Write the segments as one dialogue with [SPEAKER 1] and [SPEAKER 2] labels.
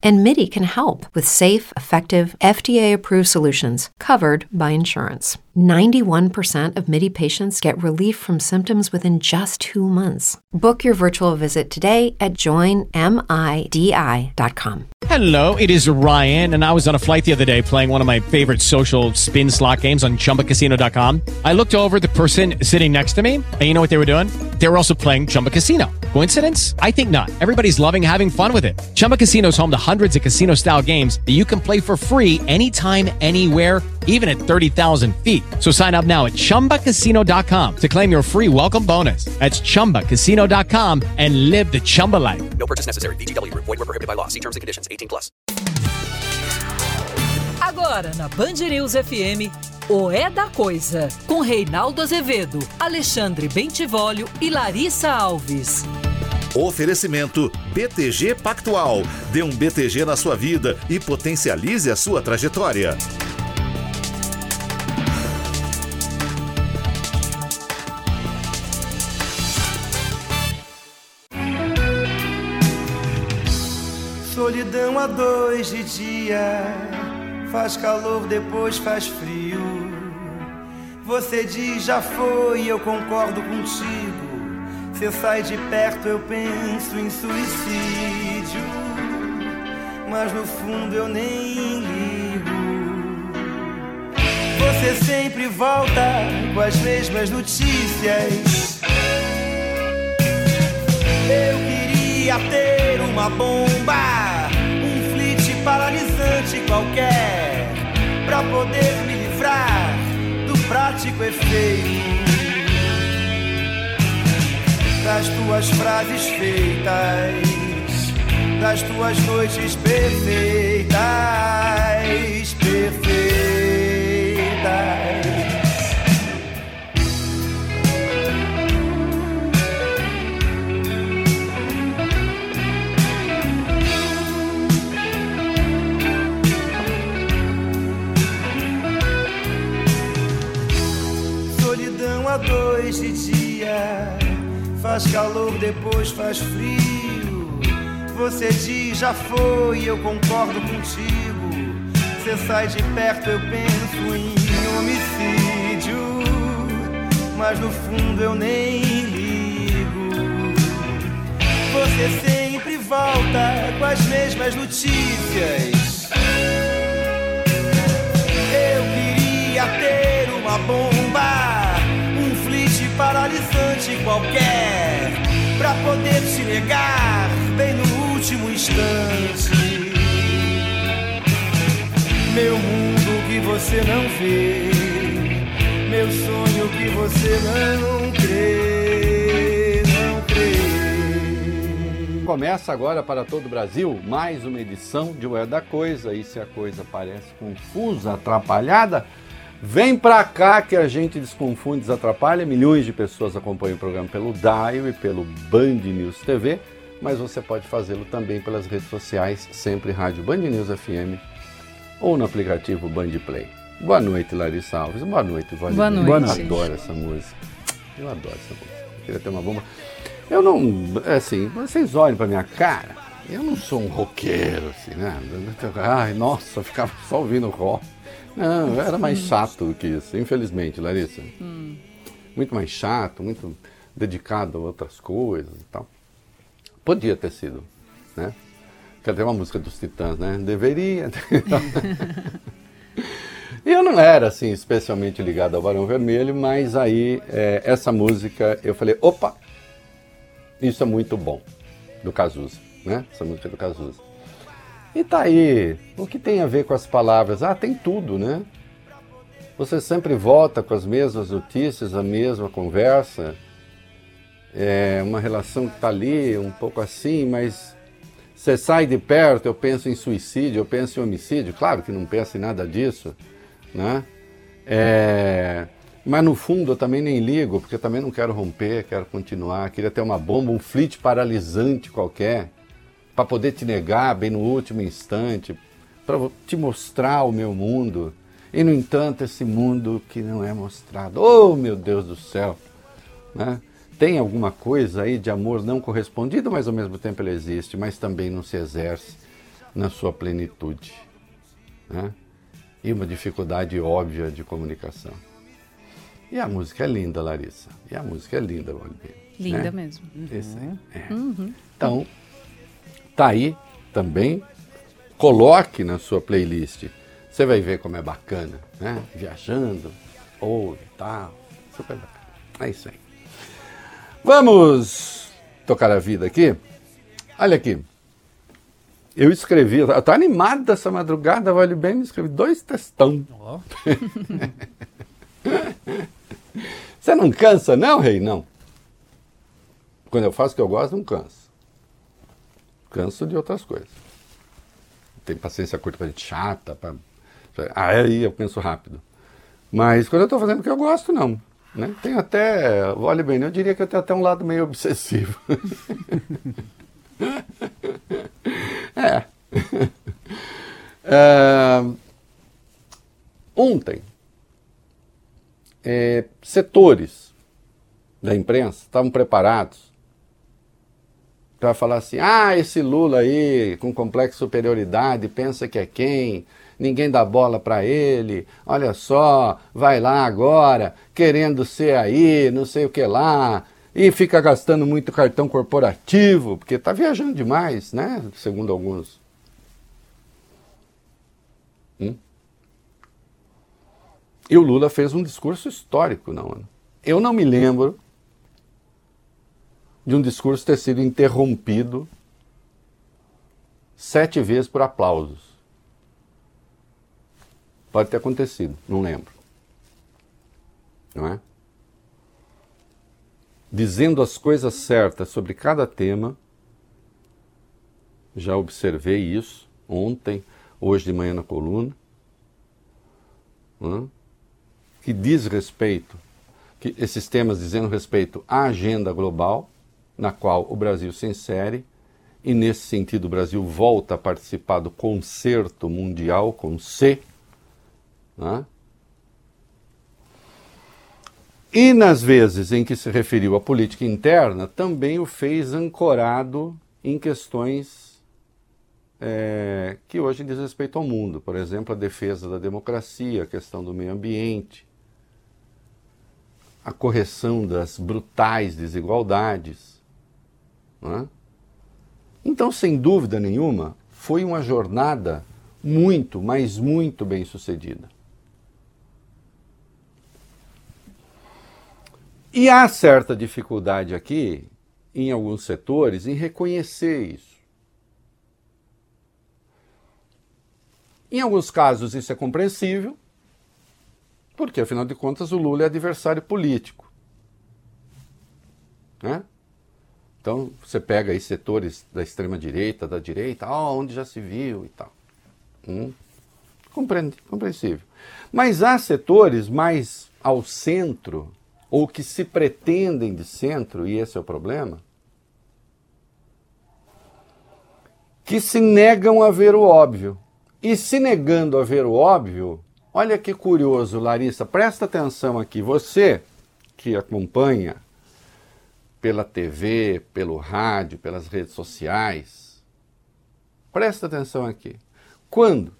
[SPEAKER 1] And MIDI can help with safe, effective, FDA approved solutions covered by insurance. 91% of MIDI patients get relief from symptoms within just two months. Book your virtual visit today at joinmidi.com.
[SPEAKER 2] Hello, it is Ryan, and I was on a flight the other day playing one of my favorite social spin slot games on chumbacasino.com. I looked over the person sitting next to me, and you know what they were doing? They were also playing Chumba Casino. Coincidence? I think not. Everybody's loving having fun with it. Chumba Casino is home to hundreds of casino style games that you can play for free anytime, anywhere, even at 30,000 feet. So sign up now at chumbacasino.com to claim your free welcome bonus. That's chumbacasino.com and live the Chumba life.
[SPEAKER 3] No purchase necessary. VGW Group. Void were prohibited by law. See terms and conditions. 18 plus.
[SPEAKER 4] Agora na Band News FM, o É da Coisa, com Reinaldo Azevedo, Alexandre Bentivolio e Larissa Alves.
[SPEAKER 5] Oferecimento BTG Pactual. Dê um BTG na sua vida e potencialize a sua trajetória.
[SPEAKER 6] Solidão a dois de dia, faz calor, depois faz frio. Você diz já foi, eu concordo contigo. Você sai de perto, eu penso em suicídio. Mas no fundo eu nem ligo. Você sempre volta com as mesmas notícias. Eu queria ter uma bomba, um flit paralisante qualquer, pra poder me livrar do prático efeito das tuas frases feitas, das tuas noites perfeitas, perfeitas. Solidão a dois de dia, faz calor, depois faz frio. Você diz já foi, eu concordo contigo. Você sai de perto, eu penso em homicídio. Mas no fundo eu nem ligo. Você sempre volta com as mesmas notícias. Eu queria ter uma bomba, paralisante qualquer, pra poder te negar bem no último instante. Meu mundo que você não vê, meu sonho que você não crê, não crê.
[SPEAKER 7] Começa agora para todo o Brasil mais uma edição de O É da Coisa. E se a coisa parece confusa, atrapalhada, vem pra cá que a gente desconfunde, desatrapalha. Milhões de pessoas acompanham o programa pelo Dial e pelo Band News TV, mas você pode fazê-lo também pelas redes sociais, sempre Rádio Band News FM ou no aplicativo Band Play. Boa noite, Larissa Alves. Boa noite, Vale.
[SPEAKER 8] Boa noite.
[SPEAKER 7] Boa noite. Eu adoro essa música. Eu adoro essa música. Eu queria ter uma bomba. Eu não, assim, vocês olhem pra minha cara, eu não sou um roqueiro, assim, né? Ai, nossa, eu ficava só ouvindo rock. Não, eu era mais chato do que isso, infelizmente, Larissa. Muito mais chato, muito dedicado a outras coisas e tal. Podia ter sido, né? Quer ter uma música dos Titãs, né? Deveria. E eu não era assim especialmente ligado ao Barão Vermelho, mas aí é, essa música eu falei, opa, isso é muito bom, do Cazuza, né? Essa música do Cazuza. E tá aí, o que tem a ver com as palavras? Ah, tem tudo, né? Você sempre volta com as mesmas notícias, a mesma conversa, é uma relação que está ali, um pouco assim, mas você sai de perto, eu penso em suicídio, eu penso em homicídio, claro que não penso em nada disso, né? É, mas no fundo eu também nem ligo, porque eu também não quero romper, quero continuar, queria ter uma bomba, um flit paralisante qualquer, para poder te negar bem no último instante, para te mostrar o meu mundo. E, no entanto, esse mundo que não é mostrado. Oh, meu Deus do céu! Né? Tem alguma coisa aí de amor não correspondido, mas ao mesmo tempo ele existe, mas também não se exerce na sua plenitude. Né? E uma dificuldade óbvia de comunicação. E a música é linda, Larissa. E a música é linda, Valdir.
[SPEAKER 8] Linda
[SPEAKER 7] né?
[SPEAKER 8] mesmo.
[SPEAKER 7] Aí, é. Então, tá aí também. Coloque na sua playlist. Você vai ver como é bacana, né? Viajando, ouve e tal. Super bacana. É isso aí. Vamos tocar a vida aqui? Olha aqui. Eu escrevi, eu tô animado essa madrugada, vale bem, escrevi dois textão. Você não cansa, não, rei? Não. Quando eu faço o que eu gosto, não canso. Canso de outras coisas. Tem paciência curta para gente chata, pra... aí eu penso rápido. Mas quando eu estou fazendo o que eu gosto, não. Né? Tem até, olha bem, eu diria que eu tenho até um lado meio obsessivo. é. é. Ontem, é, setores da imprensa estavam preparados para falar assim: ah, esse Lula aí com complexo de superioridade pensa que é quem? Ninguém dá bola para ele. Olha só, vai lá agora, querendo ser aí, não sei o que lá, e fica gastando muito cartão corporativo, porque está viajando demais, né? Segundo alguns. Hum? E o Lula fez um discurso histórico na ONU. Eu não me lembro de um discurso ter sido interrompido sete vezes por aplausos. Pode ter acontecido, não lembro. Não é? Dizendo as coisas certas sobre cada tema, já observei isso ontem, hoje de manhã na coluna, é? que diz respeito, que esses temas dizendo respeito à agenda global, na qual o Brasil se insere, e nesse sentido o Brasil volta a participar do concerto mundial com C. Né? E nas vezes em que se referiu à política interna, também o fez ancorado em questões é, que hoje diz respeito ao mundo, por exemplo, a defesa da democracia, a questão do meio ambiente, a correção das brutais desigualdades. É? Então, sem dúvida nenhuma, foi uma jornada muito, mas muito bem sucedida. E há certa dificuldade aqui, em alguns setores, em reconhecer isso. Em alguns casos isso é compreensível, porque afinal de contas o Lula é adversário político. Né? Então você pega aí setores da extrema direita, da direita, ah, onde já se viu e tal. Hum, compreensível. Mas há setores mais ao centro ou que se pretendem de centro, e esse é o problema, que se negam a ver o óbvio. E se negando a ver o óbvio, olha que curioso, Larissa, presta atenção aqui. Você que acompanha pela TV, pelo rádio, pelas redes sociais, presta atenção aqui. Quando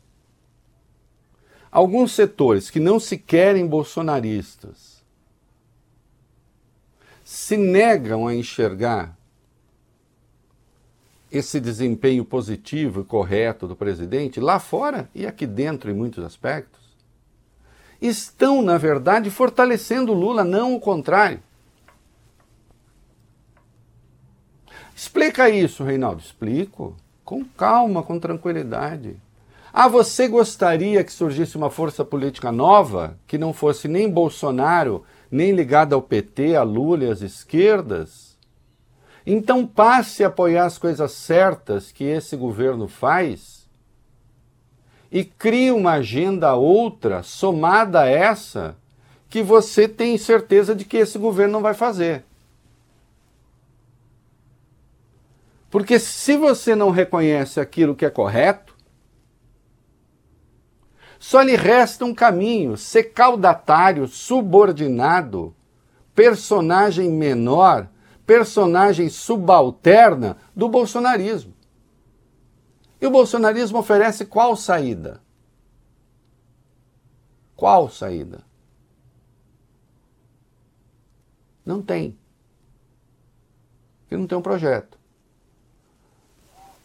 [SPEAKER 7] alguns setores que não se querem bolsonaristas se negam a enxergar esse desempenho positivo e correto do presidente lá fora e aqui dentro em muitos aspectos, estão, na verdade, fortalecendo Lula, não o contrário. Explica isso, Reinaldo. Explico. Com calma, com tranquilidade. Ah, você gostaria que surgisse uma força política nova, que não fosse nem Bolsonaro, nem ligada ao PT, a Lula e às esquerdas, então passe a apoiar as coisas certas que esse governo faz e crie uma agenda outra, somada a essa, que você tem certeza de que esse governo não vai fazer. Porque se você não reconhece aquilo que é correto, só lhe resta um caminho: ser caudatário, subordinado, personagem menor, personagem subalterna do bolsonarismo. E o bolsonarismo oferece qual saída? Qual saída? Não tem. Porque não tem um projeto.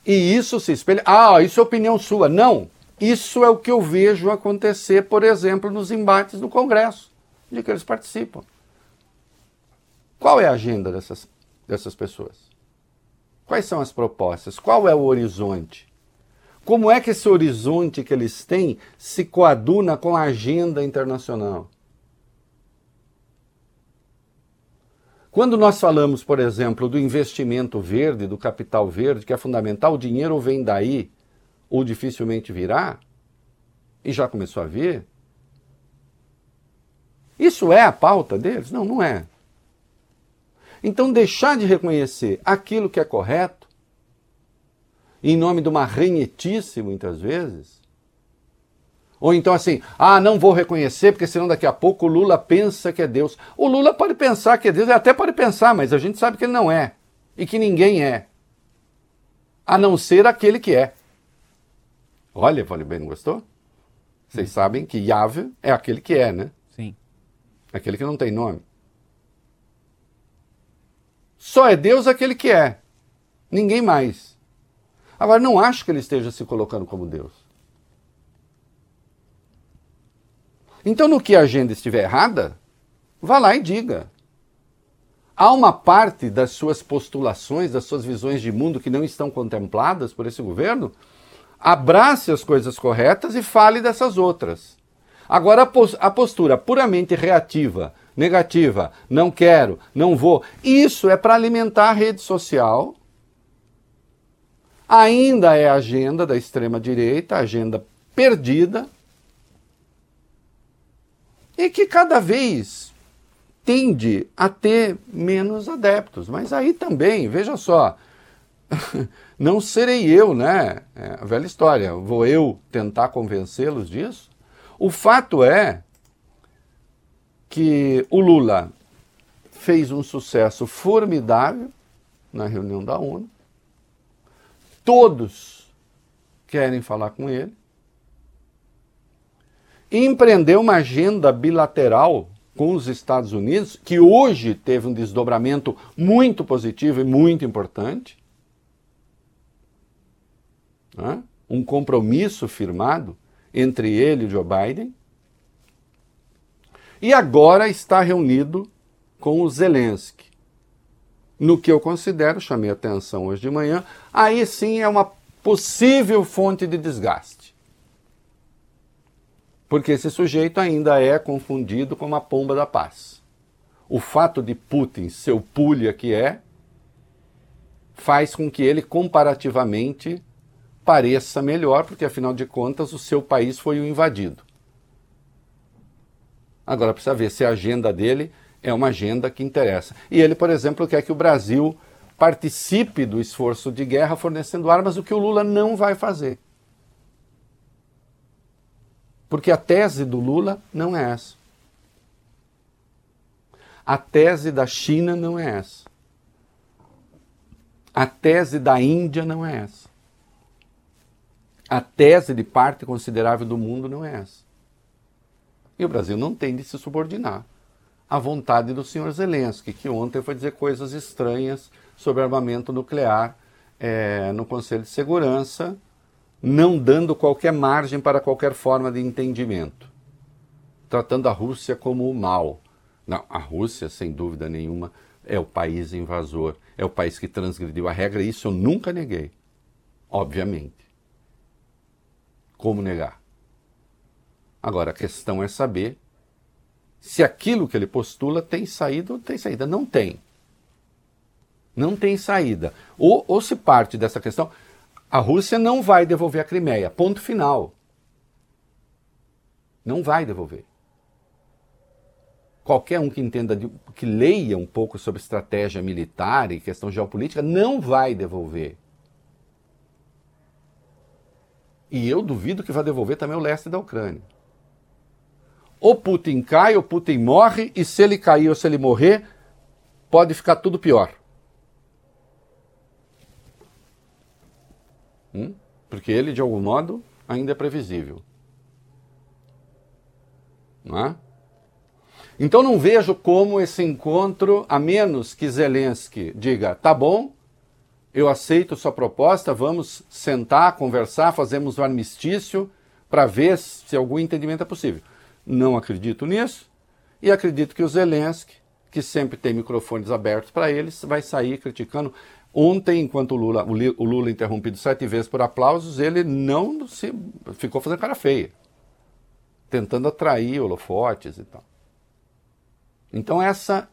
[SPEAKER 7] E isso se espelha. Ah, isso é opinião sua. Não. Isso é o que eu vejo acontecer, por exemplo, nos embates no Congresso, de que eles participam. Qual é a agenda dessas, dessas pessoas? Quais são as propostas? Qual é o horizonte? Como é que esse horizonte que eles têm se coaduna com a agenda internacional? Quando nós falamos, por exemplo, do investimento verde, do capital verde, que é fundamental, o dinheiro vem daí ou dificilmente virá, e já começou a vir. Isso é a pauta deles? Não, não é. Então, deixar de reconhecer aquilo que é correto, em nome de uma ranhetice, muitas vezes, ou então assim, ah, não vou reconhecer, porque senão daqui a pouco o Lula pensa que é Deus. O Lula pode pensar que é Deus, até pode pensar, mas a gente sabe que ele não é. E que ninguém é. A não ser aquele que é. Olha, falei bem, não gostou? Vocês hum. sabem que Yahvé é aquele que é, né?
[SPEAKER 8] Sim.
[SPEAKER 7] Aquele que não tem nome. Só é Deus aquele que é. Ninguém mais. Agora, não acho que ele esteja se colocando como Deus. Então, no que a agenda estiver errada, vá lá e diga. Há uma parte das suas postulações, das suas visões de mundo que não estão contempladas por esse governo. Abrace as coisas corretas e fale dessas outras. Agora, a postura puramente reativa, negativa, não quero, não vou, isso é para alimentar a rede social. Ainda é a agenda da extrema-direita, agenda perdida, e que cada vez tende a ter menos adeptos. Mas aí também, veja só, não serei eu, né? É a velha história, vou eu tentar convencê-los disso? O fato é que o Lula fez um sucesso formidável na reunião da ONU. Todos querem falar com ele empreendeu uma agenda bilateral com os Estados Unidos, que hoje teve um desdobramento muito positivo e muito importante. Né? Um compromisso firmado entre ele e Joe Biden. E agora está reunido com o Zelensky. No que eu considero, chamei atenção hoje de manhã, aí sim é uma possível fonte de desgaste porque esse sujeito ainda é confundido com a pomba da paz. O fato de Putin ser o pulha que é, faz com que ele comparativamente pareça melhor, porque afinal de contas o seu país foi o invadido. Agora precisa ver se a agenda dele é uma agenda que interessa. E ele, por exemplo, quer que o Brasil participe do esforço de guerra fornecendo armas, o que o Lula não vai fazer. Porque a tese do Lula não é essa. A tese da China não é essa. A tese da Índia não é essa. A tese de parte considerável do mundo não é essa. E o Brasil não tem de se subordinar à vontade do senhor Zelensky, que ontem foi dizer coisas estranhas sobre armamento nuclear é, no Conselho de Segurança, não dando qualquer margem para qualquer forma de entendimento, tratando a Rússia como o mal. Não, a Rússia, sem dúvida nenhuma, é o país invasor, é o país que transgrediu a regra, e isso eu nunca neguei, obviamente. Como negar? Agora, a questão é saber se aquilo que ele postula tem saída ou tem saída. Não tem. Não tem saída. Ou, ou se parte dessa questão. A Rússia não vai devolver a Crimeia. Ponto final. Não vai devolver. qualquer um que entenda, que leia um pouco sobre estratégia militar e questão geopolítica, não vai devolver. E eu duvido que vai devolver também o leste da Ucrânia. O Putin cai, o Putin morre, e se ele cair ou se ele morrer, pode ficar tudo pior. Hum? Porque ele, de algum modo, ainda é previsível. Não é? Então não vejo como esse encontro, a menos que Zelensky diga, tá bom, eu aceito sua proposta, vamos sentar, conversar, fazemos um armistício para ver se algum entendimento é possível. Não acredito nisso e acredito que o Zelensky, que sempre tem microfones abertos para eles, vai sair criticando. Ontem, enquanto o Lula, o Lula interrompido sete vezes por aplausos, ele não se ficou fazendo cara feia, tentando atrair holofotes e tal. Então essa,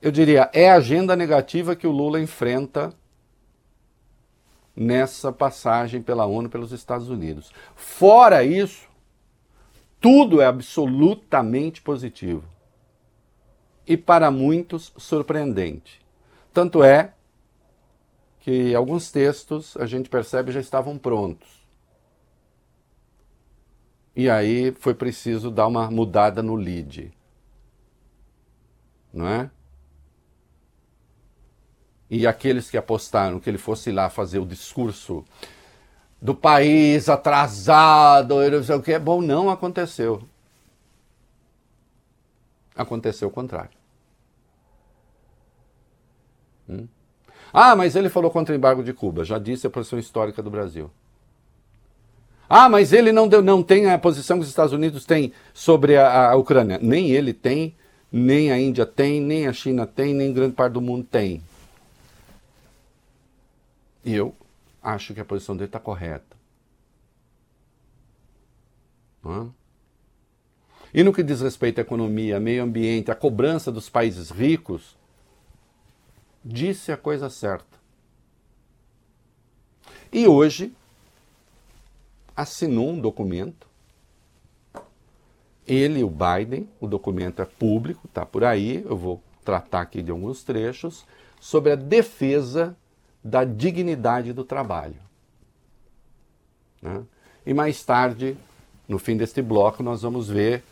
[SPEAKER 7] eu diria, é a agenda negativa que o Lula enfrenta nessa passagem pela ONU pelos Estados Unidos. Fora isso, tudo é absolutamente positivo. E para muitos surpreendente. Tanto é que alguns textos a gente percebe já estavam prontos. E aí foi preciso dar uma mudada no lead não é? E aqueles que apostaram que ele fosse lá fazer o discurso do país atrasado, não sei o que, bom, não aconteceu. Aconteceu o contrário. Hum? Ah, mas ele falou contra o embargo de Cuba, já disse a posição histórica do Brasil. Ah, mas ele não, deu, não tem a posição que os Estados Unidos têm sobre a, a Ucrânia. Nem ele tem, nem a Índia tem, nem a China tem, nem grande parte do mundo tem. E eu acho que a posição dele está correta. É? E no que diz respeito à economia, meio ambiente, à cobrança dos países ricos, disse a coisa certa. E hoje assinou um documento ele, o Biden, o documento é público, está por aí, eu vou tratar aqui de alguns trechos, sobre a defesa da dignidade do trabalho. Né? E mais tarde, no fim deste bloco, nós vamos ver,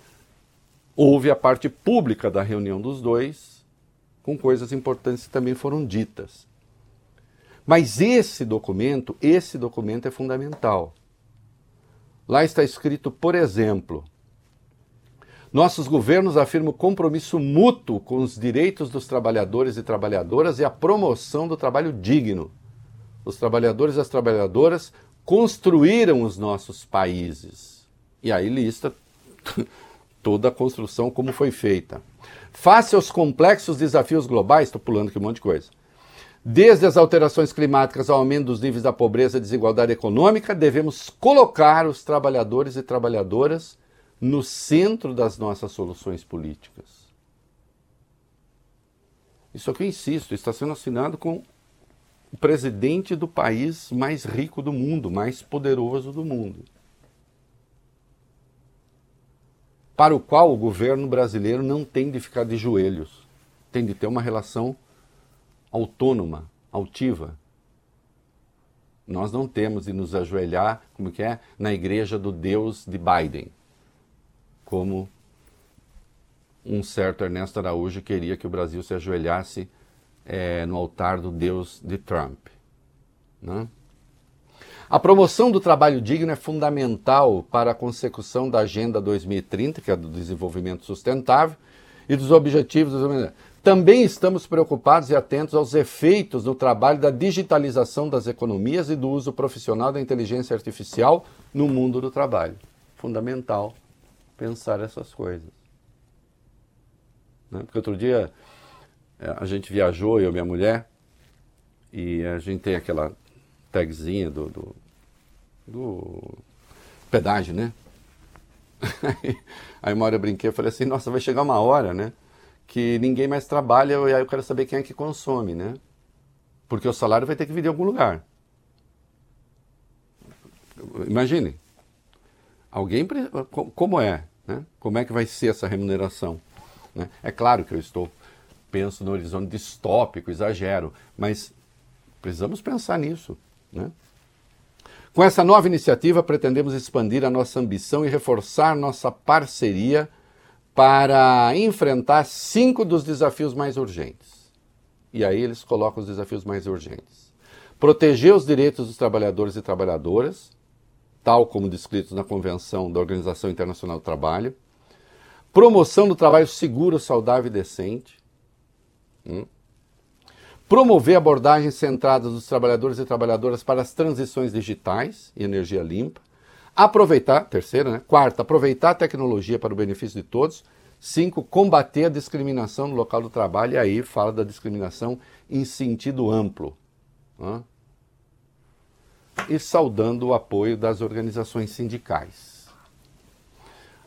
[SPEAKER 7] houve a parte pública da reunião dos dois, com coisas importantes que também foram ditas. Mas esse documento, esse documento é fundamental. Lá está escrito, por exemplo, nossos governos afirmam compromisso mútuo com os direitos dos trabalhadores e trabalhadoras e a promoção do trabalho digno. Os trabalhadores e as trabalhadoras construíram os nossos países. E aí lista toda a construção como foi feita. Face aos complexos desafios globais, estou pulando aqui um monte de coisa. Desde as alterações climáticas ao aumento dos níveis da pobreza e desigualdade econômica, devemos colocar os trabalhadores e trabalhadoras no centro das nossas soluções políticas. Isso aqui eu insisto, está sendo assinado com o presidente do país mais rico do mundo, mais poderoso do mundo. Para o qual o governo brasileiro não tem de ficar de joelhos, tem de ter uma relação autônoma, altiva. Nós não temos de nos ajoelhar, como que é, na igreja do Deus de Biden como um certo Ernesto Araújo queria que o Brasil se ajoelhasse é, no altar do Deus de Trump. Né? A promoção do trabalho digno é fundamental para a consecução da Agenda 2030, que é do desenvolvimento sustentável, e dos objetivos do. Também estamos preocupados e atentos aos efeitos no trabalho da digitalização das economias e do uso profissional da inteligência artificial no mundo do trabalho. Fundamental pensar essas coisas. Né? Porque outro dia é, a gente viajou, eu e minha mulher, e a gente tem aquela tagzinha do, do, do pedágio, né? aí uma hora eu brinquei, eu falei assim, nossa, vai chegar uma hora, né? Que ninguém mais trabalha e aí eu quero saber quem é que consome, né? Porque o salário vai ter que vir de algum lugar. Imagine. Alguém. Como é? Né? Como é que vai ser essa remuneração? Né? É claro que eu estou penso no horizonte distópico, exagero, mas precisamos pensar nisso. Né? Com essa nova iniciativa, pretendemos expandir a nossa ambição e reforçar nossa parceria para enfrentar cinco dos desafios mais urgentes. E aí eles colocam os desafios mais urgentes. Proteger os direitos dos trabalhadores e trabalhadoras, tal como descritos na Convenção da Organização Internacional do Trabalho. Promoção do trabalho seguro, saudável e decente. Hum. Promover abordagens centradas dos trabalhadores e trabalhadoras para as transições digitais e energia limpa. Aproveitar, terceira, né? Quarta, aproveitar a tecnologia para o benefício de todos. Cinco, combater a discriminação no local do trabalho. E aí fala da discriminação em sentido amplo. Né? E saudando o apoio das organizações sindicais.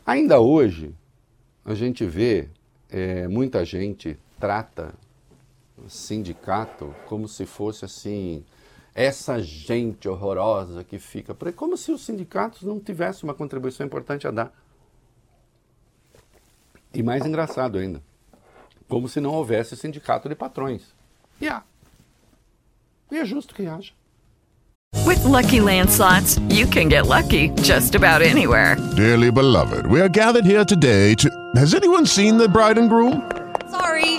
[SPEAKER 7] Ainda hoje, a gente vê é, muita gente trata sindicato como se fosse assim essa gente horrorosa que fica por aí, como se os sindicatos não tivessem uma contribuição importante a dar. E mais engraçado ainda, como se não houvesse sindicato de patrões. E há. E é justo que haja.
[SPEAKER 8] With lucky landslots, you can get lucky just about anywhere.
[SPEAKER 9] Dearly beloved, we are gathered here today to. Has anyone seen the bride and groom?
[SPEAKER 10] Sorry,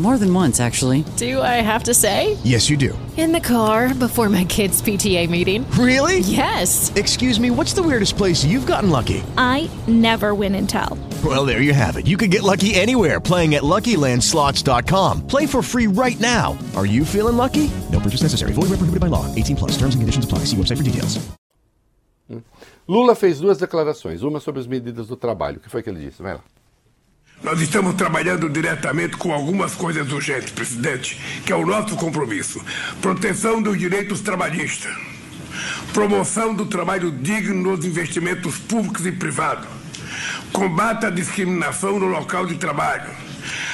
[SPEAKER 11] More than once, actually.
[SPEAKER 12] Do I have to say?
[SPEAKER 13] Yes, you do.
[SPEAKER 12] In the car before my kids' PTA meeting.
[SPEAKER 13] Really?
[SPEAKER 12] Yes.
[SPEAKER 13] Excuse me, what's the weirdest place you've gotten lucky?
[SPEAKER 14] I never win and tell.
[SPEAKER 13] Well, there you have it. You can get lucky anywhere playing at LuckyLandSlots.com. Play for free right now. Are you feeling lucky? No purchase necessary. Void where prohibited by law. 18 plus. Terms and conditions apply. See website for details.
[SPEAKER 7] Lula fez duas declarações, uma sobre as medidas do trabalho. O que foi que ele disse? Vai lá.
[SPEAKER 15] Nós estamos trabalhando diretamente com algumas coisas urgentes, presidente, que é o nosso compromisso. Proteção dos direitos trabalhistas, promoção do trabalho digno nos investimentos públicos e privados, combate à discriminação no local de trabalho,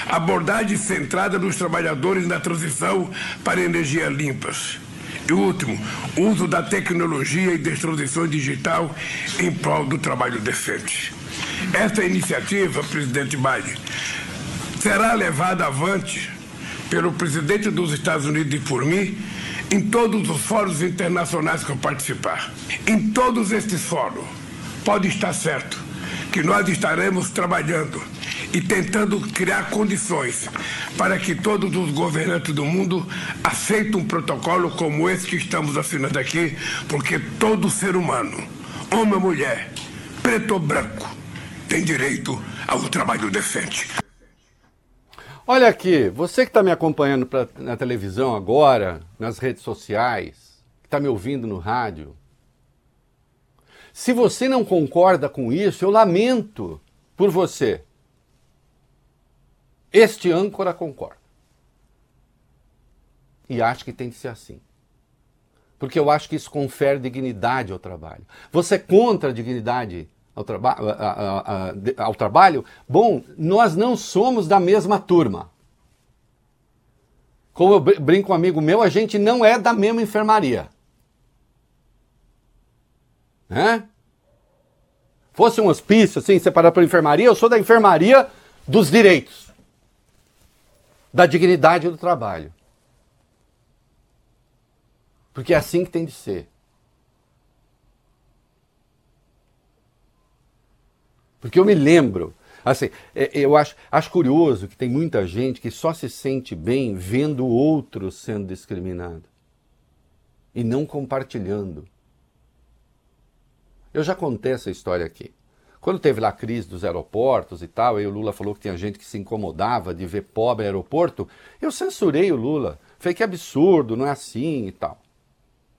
[SPEAKER 15] abordagem centrada nos trabalhadores na transição para energias limpas. E último, uso da tecnologia e da transição digital em prol do trabalho decente. Esta iniciativa, presidente Biden, será levada avante pelo presidente dos Estados Unidos e por mim em todos os fóruns internacionais que eu participar. Em todos estes fóruns, pode estar certo que nós estaremos trabalhando e tentando criar condições para que todos os governantes do mundo aceitem um protocolo como esse que estamos assinando aqui, porque todo ser humano, homem ou mulher, preto ou branco, tem direito ao trabalho decente.
[SPEAKER 7] Olha aqui, você que está me acompanhando pra, na televisão agora, nas redes sociais, que está me ouvindo no rádio, se você não concorda com isso, eu lamento por você. Este âncora concorda. E acho que tem que ser assim. Porque eu acho que isso confere dignidade ao trabalho. Você é contra a dignidade ao, traba a, a, a, ao trabalho? Bom, nós não somos da mesma turma. Como eu brinco com um amigo meu, a gente não é da mesma enfermaria. Né? Fosse um hospício, assim, separado pela enfermaria, eu sou da enfermaria dos direitos, da dignidade do trabalho. Porque é assim que tem de ser. Porque eu me lembro, assim, eu acho, acho curioso que tem muita gente que só se sente bem vendo o outro sendo discriminado e não compartilhando. Eu já contei essa história aqui. Quando teve lá a crise dos aeroportos e tal, aí o Lula falou que tinha gente que se incomodava de ver pobre aeroporto, eu censurei o Lula. Falei que absurdo, não é assim e tal.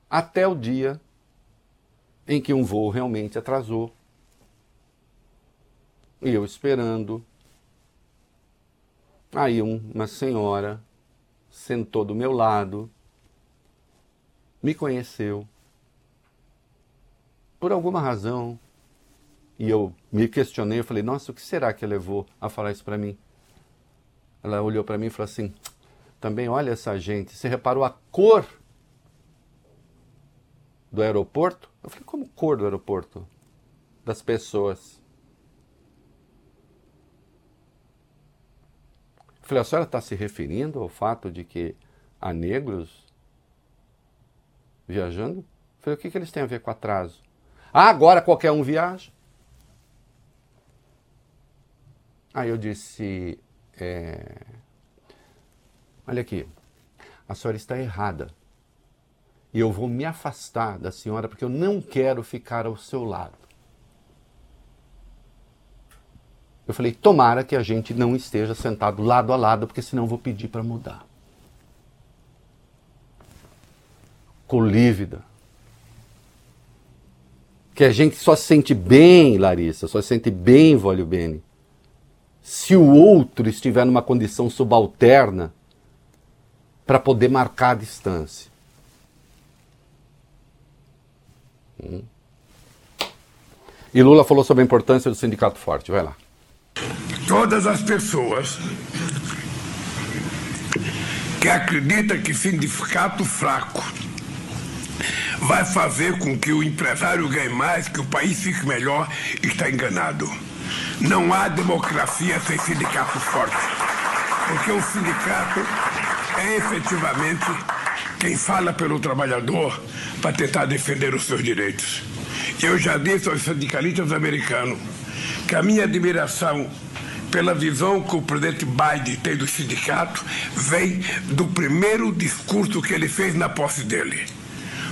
[SPEAKER 7] Até o dia em que um voo realmente atrasou. E eu esperando. Aí um, uma senhora sentou do meu lado, me conheceu, por alguma razão, e eu me questionei, eu falei, nossa, o que será que levou a falar isso para mim? Ela olhou para mim e falou assim, também olha essa gente, você reparou a cor do aeroporto? Eu falei, como cor do aeroporto? Das pessoas. Eu falei, a senhora está se referindo ao fato de que há negros viajando? Eu falei, o que, que eles têm a ver com atraso? Ah, agora qualquer um viaja. Aí eu disse, é... olha aqui, a senhora está errada. E eu vou me afastar da senhora porque eu não quero ficar ao seu lado. Eu falei, tomara que a gente não esteja sentado lado a lado, porque senão eu vou pedir para mudar. Colívida. Que a gente só se sente bem, Larissa, só se sente bem, Vólio Bene, se o outro estiver numa condição subalterna para poder marcar a distância. Hum. E Lula falou sobre a importância do sindicato forte. Vai lá.
[SPEAKER 15] Todas as pessoas que acreditam que sindicato fraco vai fazer com que o empresário ganhe mais, que o país fique melhor, está enganado. Não há democracia sem sindicato forte. Porque o sindicato é efetivamente quem fala pelo trabalhador para tentar defender os seus direitos. Eu já disse aos sindicalistas americanos que a minha admiração pela visão que o presidente Biden tem do sindicato vem do primeiro discurso que ele fez na posse dele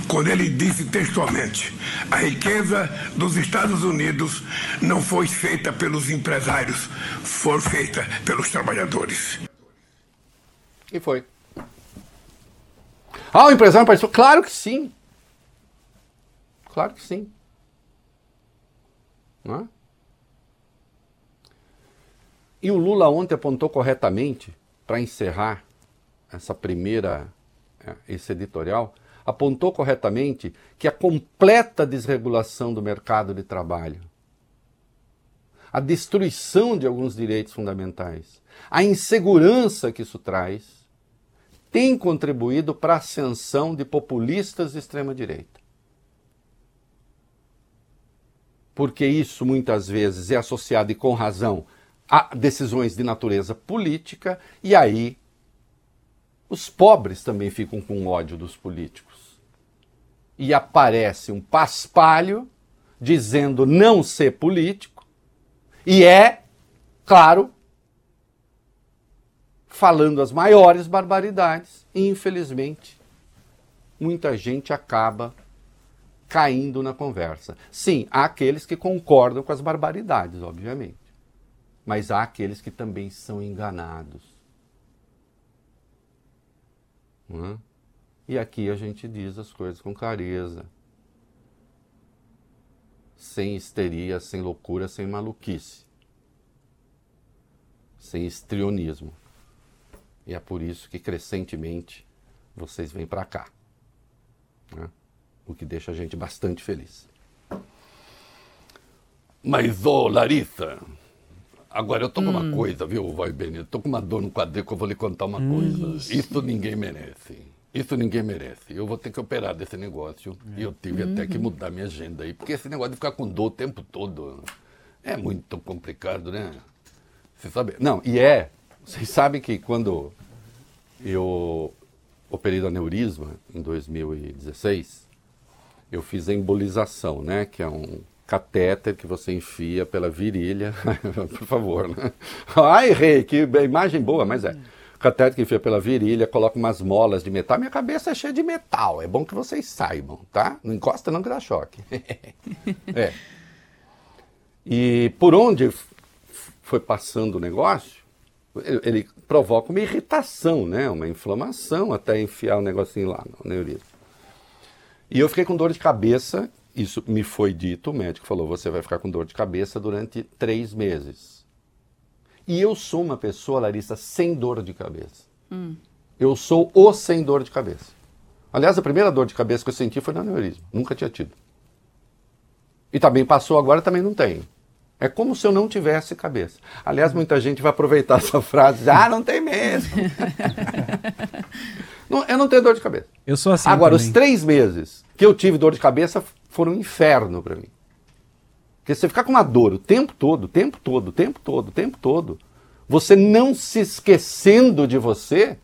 [SPEAKER 15] quando ele disse textualmente: a riqueza dos Estados Unidos não foi feita pelos empresários, foi feita pelos trabalhadores.
[SPEAKER 7] E foi. Ah, o empresário participou? Claro que sim. Claro que sim. Não é? E o Lula ontem apontou corretamente, para encerrar essa primeira, é, esse editorial, apontou corretamente que a completa desregulação do mercado de trabalho, a destruição de alguns direitos fundamentais, a insegurança que isso traz, tem contribuído para a ascensão de populistas de extrema-direita. Porque isso muitas vezes é associado e com razão a decisões de natureza política, e aí os pobres também ficam com ódio dos políticos e aparece um paspalho dizendo não ser político, e é, claro, falando as maiores barbaridades, e infelizmente muita gente acaba caindo na conversa. Sim, há aqueles que concordam com as barbaridades, obviamente, mas há aqueles que também são enganados. Não é? E aqui a gente diz as coisas com clareza. Sem histeria, sem loucura, sem maluquice. Sem estrionismo. E é por isso que crescentemente vocês vêm para cá. Né? O que deixa a gente bastante feliz. Mas, ô Larissa, agora eu tô com hum. uma coisa, viu, Vai Benito? Tô com uma dor no quadril que eu vou lhe contar uma hum. coisa. Isso ninguém merece. Isso ninguém merece. Eu vou ter que operar desse negócio. E eu tive uhum. até que mudar minha agenda aí. Porque esse negócio de ficar com dor o tempo todo é muito complicado, né? Você sabe? Não, e é. Vocês sabem que quando eu operei do aneurisma em 2016, eu fiz a embolização, né? Que é um catéter que você enfia pela virilha. Por favor, né? Ai, rei, que imagem boa, mas é catéter que enfia pela virilha, coloca umas molas de metal. Minha cabeça é cheia de metal, é bom que vocês saibam, tá? Não encosta não que dá choque. é. E por onde foi passando o negócio, ele provoca uma irritação, né? Uma inflamação até enfiar o negocinho lá no neurismo. E eu fiquei com dor de cabeça, isso me foi dito, o médico falou, você vai ficar com dor de cabeça durante três meses. E eu sou uma pessoa, Larissa, sem dor de cabeça.
[SPEAKER 16] Hum.
[SPEAKER 7] Eu sou o sem dor de cabeça. Aliás, a primeira dor de cabeça que eu senti foi no aneurisma. Nunca tinha tido. E também passou agora, também não tenho. É como se eu não tivesse cabeça. Aliás, muita gente vai aproveitar essa frase e dizer, ah, não tem mesmo. não, eu não tenho dor de cabeça.
[SPEAKER 17] Eu sou assim
[SPEAKER 7] Agora,
[SPEAKER 17] também.
[SPEAKER 7] os três meses que eu tive dor de cabeça foram um inferno para mim. Porque você ficar com uma dor o tempo todo, o tempo todo, o tempo todo, o tempo todo, você não se esquecendo de você,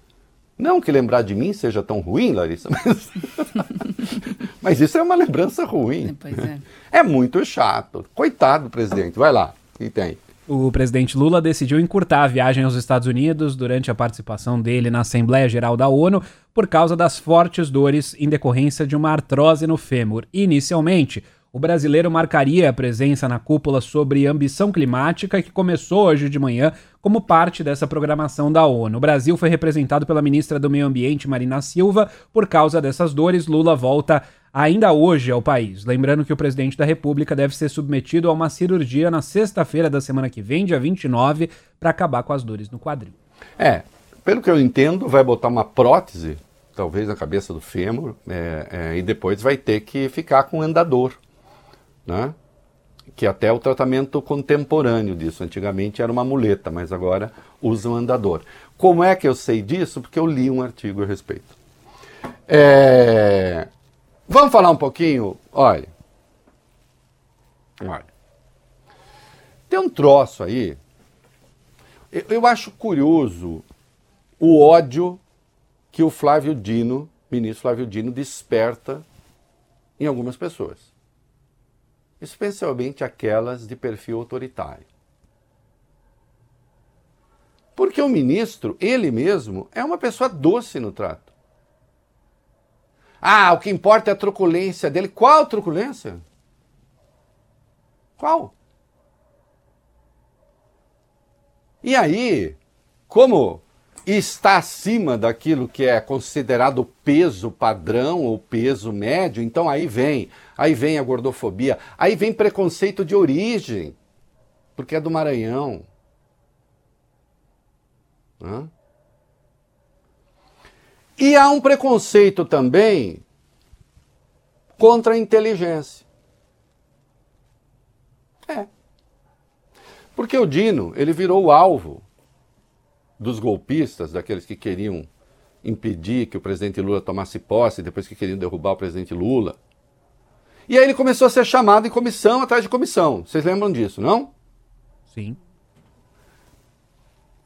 [SPEAKER 7] não que lembrar de mim seja tão ruim, Larissa, mas, mas isso é uma lembrança ruim.
[SPEAKER 16] Pois é.
[SPEAKER 7] É muito chato. Coitado do presidente. Vai lá, que tem.
[SPEAKER 17] O presidente Lula decidiu encurtar a viagem aos Estados Unidos durante a participação dele na Assembleia Geral da ONU por causa das fortes dores em decorrência de uma artrose no fêmur. Inicialmente, o brasileiro marcaria a presença na cúpula sobre ambição climática que começou hoje de manhã como parte dessa programação da ONU. O Brasil foi representado pela ministra do Meio Ambiente, Marina Silva. Por causa dessas dores, Lula volta ainda hoje ao país. Lembrando que o presidente da República deve ser submetido a uma cirurgia na sexta-feira da semana que vem, dia 29, para acabar com as dores no quadril.
[SPEAKER 7] É, pelo que eu entendo, vai botar uma prótese, talvez na cabeça do fêmur, é, é, e depois vai ter que ficar com andador, né? Que até o tratamento contemporâneo disso. Antigamente era uma muleta, mas agora usa um andador. Como é que eu sei disso? Porque eu li um artigo a respeito. É... Vamos falar um pouquinho? Olha. Olha. Tem um troço aí. Eu acho curioso o ódio que o Flávio Dino, ministro Flávio Dino, desperta em algumas pessoas. Especialmente aquelas de perfil autoritário. Porque o ministro, ele mesmo, é uma pessoa doce no trato. Ah, o que importa é a truculência dele. Qual truculência? Qual? E aí, como está acima daquilo que é considerado peso padrão ou peso médio, então aí vem, aí vem a gordofobia, aí vem preconceito de origem, porque é do Maranhão. Hã? E há um preconceito também contra a inteligência. É. Porque o Dino, ele virou o alvo dos golpistas, daqueles que queriam impedir que o presidente Lula tomasse posse, depois que queriam derrubar o presidente Lula. E aí ele começou a ser chamado em comissão atrás de comissão. Vocês lembram disso, não?
[SPEAKER 17] Sim.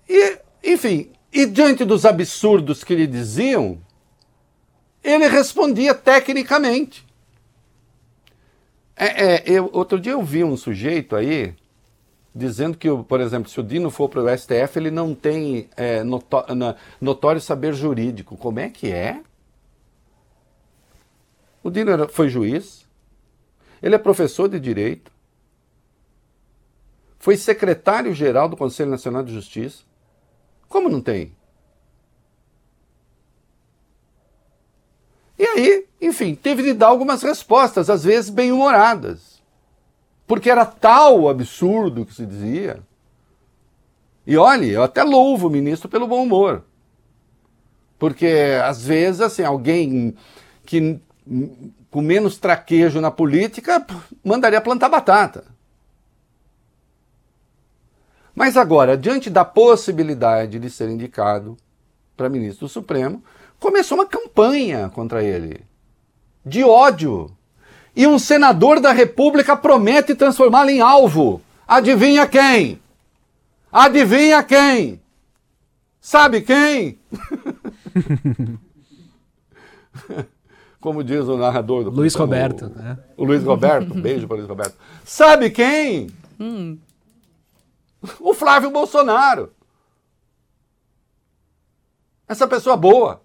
[SPEAKER 7] E, enfim, e diante dos absurdos que lhe diziam, ele respondia tecnicamente. É, é, eu, outro dia eu vi um sujeito aí dizendo que, por exemplo, se o Dino for para o STF, ele não tem é, notó notório saber jurídico. Como é que é? O Dino era, foi juiz, ele é professor de direito, foi secretário-geral do Conselho Nacional de Justiça. Como não tem? E aí, enfim, teve de dar algumas respostas, às vezes bem-humoradas. Porque era tal o absurdo que se dizia. E olhe, eu até louvo o ministro pelo bom humor. Porque, às vezes, assim, alguém que com menos traquejo na política mandaria plantar batata. Mas agora, diante da possibilidade de ser indicado para ministro do Supremo, começou uma campanha contra ele de ódio. E um senador da República promete transformá-lo em alvo. Adivinha quem? Adivinha quem? Sabe quem? Como diz o narrador do
[SPEAKER 17] Luiz
[SPEAKER 7] programa,
[SPEAKER 17] Roberto,
[SPEAKER 7] o,
[SPEAKER 17] né?
[SPEAKER 7] o Luiz Roberto, um beijo para o Luiz Roberto. Sabe quem?
[SPEAKER 16] Hum.
[SPEAKER 7] O Flávio Bolsonaro. Essa pessoa boa.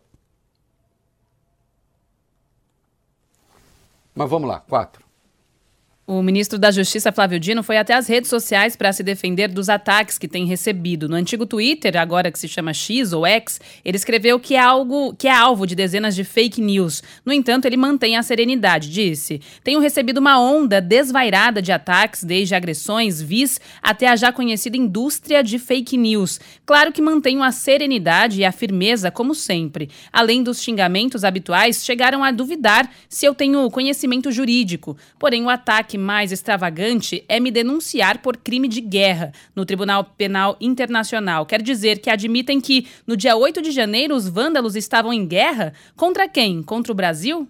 [SPEAKER 7] Mas vamos lá, quatro.
[SPEAKER 16] O ministro da Justiça, Flávio Dino, foi até as redes sociais para se defender dos ataques que tem recebido. No antigo Twitter, agora que se chama X ou X, ele escreveu que é algo que é alvo de dezenas de fake news. No entanto, ele mantém a serenidade. Disse: Tenho recebido uma onda desvairada de ataques, desde agressões, vis, até a já conhecida indústria de fake news. Claro que mantenho a serenidade e a firmeza, como sempre. Além dos xingamentos habituais, chegaram a duvidar se eu tenho conhecimento jurídico. Porém, o ataque mais extravagante é me denunciar por crime de guerra no Tribunal Penal Internacional. Quer dizer que admitem que no dia 8 de janeiro os vândalos estavam em guerra? Contra quem? Contra o Brasil?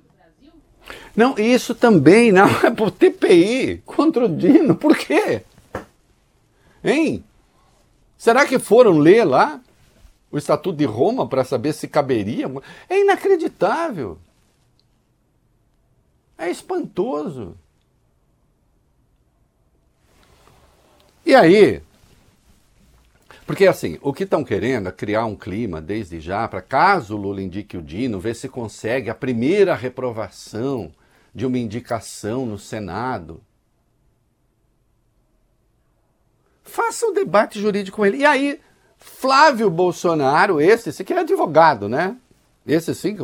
[SPEAKER 7] Não, isso também não é por TPI contra o Dino. Por quê? Hein? Será que foram ler lá o Estatuto de Roma para saber se caberia? É inacreditável. É espantoso. E aí, porque assim, o que estão querendo é criar um clima desde já para caso Lula indique o Dino, ver se consegue a primeira reprovação de uma indicação no Senado. Faça um debate jurídico com ele. E aí, Flávio Bolsonaro, esse, esse que é advogado, né? Esse sim,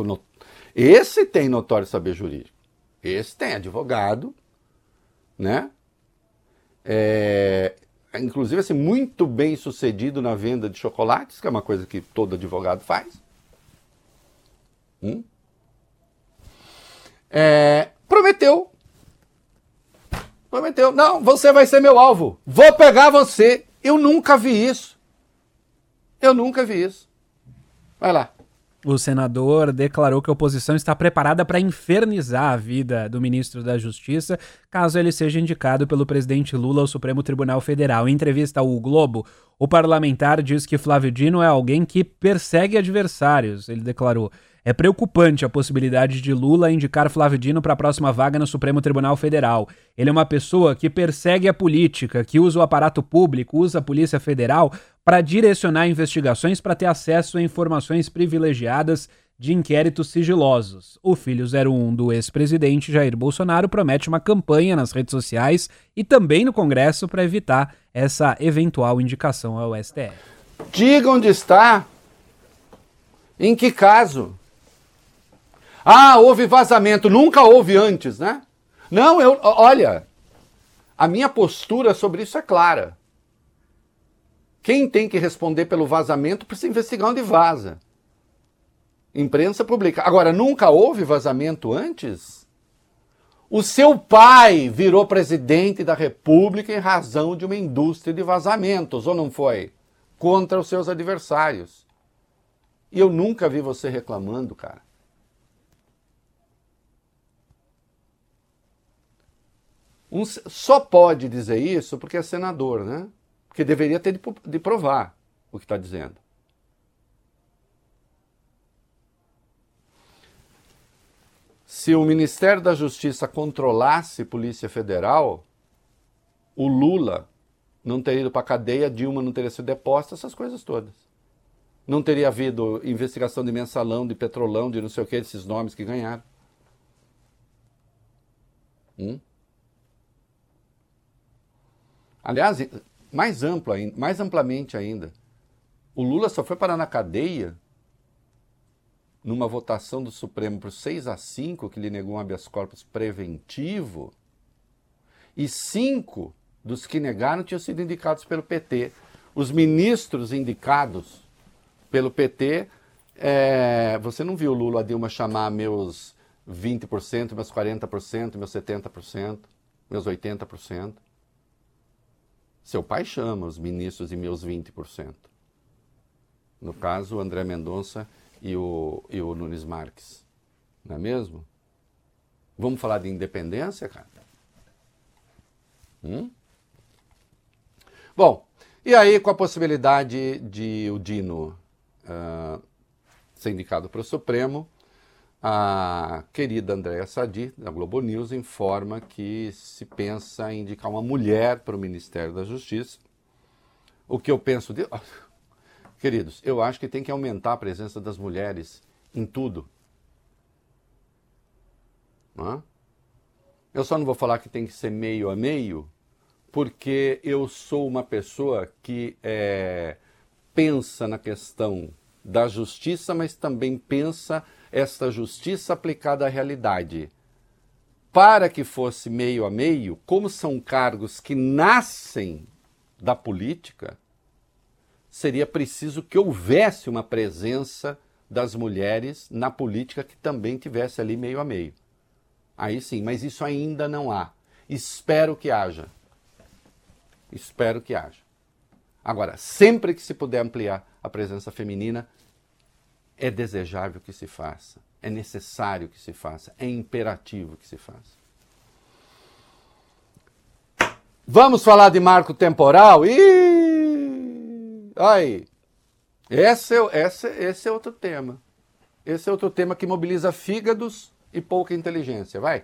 [SPEAKER 7] esse tem notório saber jurídico. Esse tem advogado, né? É, inclusive assim, muito bem sucedido na venda de chocolates, que é uma coisa que todo advogado faz. Hum? É, prometeu. Prometeu. Não, você vai ser meu alvo. Vou pegar você. Eu nunca vi isso. Eu nunca vi isso. Vai lá.
[SPEAKER 17] O senador declarou que a oposição está preparada para infernizar a vida do ministro da Justiça caso ele seja indicado pelo presidente Lula ao Supremo Tribunal Federal. Em entrevista ao Globo, o parlamentar diz que Flávio Dino é alguém que persegue adversários. Ele declarou: é preocupante a possibilidade de Lula indicar Flávio Dino para a próxima vaga no Supremo Tribunal Federal. Ele é uma pessoa que persegue a política, que usa o aparato público, usa a Polícia Federal para direcionar investigações para ter acesso a informações privilegiadas de inquéritos sigilosos. O filho 01 do ex-presidente Jair Bolsonaro promete uma campanha nas redes sociais e também no Congresso para evitar essa eventual indicação ao STF.
[SPEAKER 7] Diga onde está. Em que caso? Ah, houve vazamento. Nunca houve antes, né? Não, eu. Olha, a minha postura sobre isso é clara. Quem tem que responder pelo vazamento precisa investigar onde vaza. Imprensa publica. Agora, nunca houve vazamento antes? O seu pai virou presidente da República em razão de uma indústria de vazamentos, ou não foi? Contra os seus adversários. E eu nunca vi você reclamando, cara. Um, só pode dizer isso porque é senador, né? Porque deveria ter de, de provar o que está dizendo. Se o Ministério da Justiça controlasse Polícia Federal, o Lula não teria ido para a cadeia, Dilma não teria sido deposta, essas coisas todas. Não teria havido investigação de mensalão, de petrolão, de não sei o que, esses nomes que ganharam. Hum? Aliás, mais amplo ainda, mais amplamente ainda, o Lula só foi parar na cadeia numa votação do Supremo por 6 a 5, que lhe negou um habeas corpus preventivo, e cinco dos que negaram tinham sido indicados pelo PT. Os ministros indicados pelo PT, é, você não viu o Lula Dilma chamar meus 20%, meus 40%, meus 70%, meus 80%. Seu pai chama os ministros de meus 20%. No caso, o André Mendonça e o, e o Nunes Marques. Não é mesmo? Vamos falar de independência, cara? Hum? Bom, e aí com a possibilidade de o Dino uh, ser indicado para o Supremo, a querida Andréa Sadi, da Globo News, informa que se pensa em indicar uma mulher para o Ministério da Justiça. O que eu penso de. Queridos, eu acho que tem que aumentar a presença das mulheres em tudo. Eu só não vou falar que tem que ser meio a meio, porque eu sou uma pessoa que é, pensa na questão da justiça, mas também pensa esta justiça aplicada à realidade. Para que fosse meio a meio, como são cargos que nascem da política, seria preciso que houvesse uma presença das mulheres na política que também tivesse ali meio a meio. Aí sim, mas isso ainda não há. Espero que haja. Espero que haja. Agora, sempre que se puder ampliar a presença feminina, é desejável que se faça, é necessário que se faça, é imperativo que se faça. Vamos falar de marco temporal? Ih! Aí. Esse é, esse, esse é outro tema. Esse é outro tema que mobiliza fígados e pouca inteligência. Vai.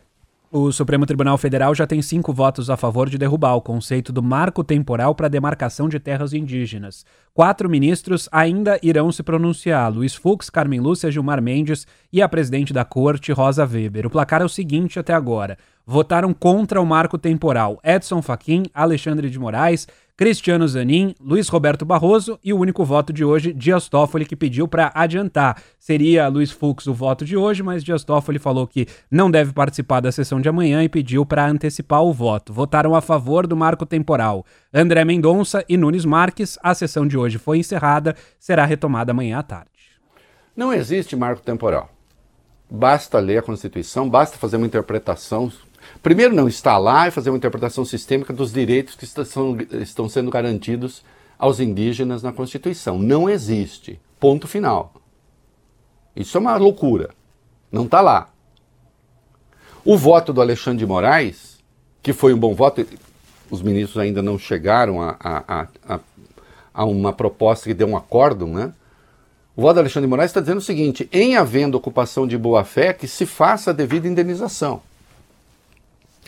[SPEAKER 17] O Supremo Tribunal Federal já tem cinco votos a favor de derrubar o conceito do marco temporal para demarcação de terras indígenas. Quatro ministros ainda irão se pronunciar: Luiz Fux, Carmen Lúcia, Gilmar Mendes e a presidente da corte, Rosa Weber. O placar é o seguinte até agora: votaram contra o marco temporal Edson Fachin, Alexandre de Moraes, Cristiano Zanin, Luiz Roberto Barroso e o único voto de hoje, Dias Toffoli, que pediu para adiantar. Seria Luiz Fux o voto de hoje, mas Dias Toffoli falou que não deve participar da sessão de amanhã e pediu para antecipar o voto. Votaram a favor do marco temporal André Mendonça e Nunes Marques. A sessão de hoje foi encerrada, será retomada amanhã à tarde.
[SPEAKER 7] Não existe marco temporal. Basta ler a Constituição, basta fazer uma interpretação Primeiro, não lá e fazer uma interpretação sistêmica dos direitos que estão, sendo garantidos aos indígenas na Constituição. Não existe. Ponto final. Isso é uma loucura. Não está lá. O voto do Alexandre de Moraes, que foi um bom voto, os ministros ainda não chegaram a, a, a, a uma proposta que dê um acórdão, né? O voto do Alexandre de Moraes está dizendo o seguinte: em havendo ocupação de boa-fé, que se faça a devida indenização.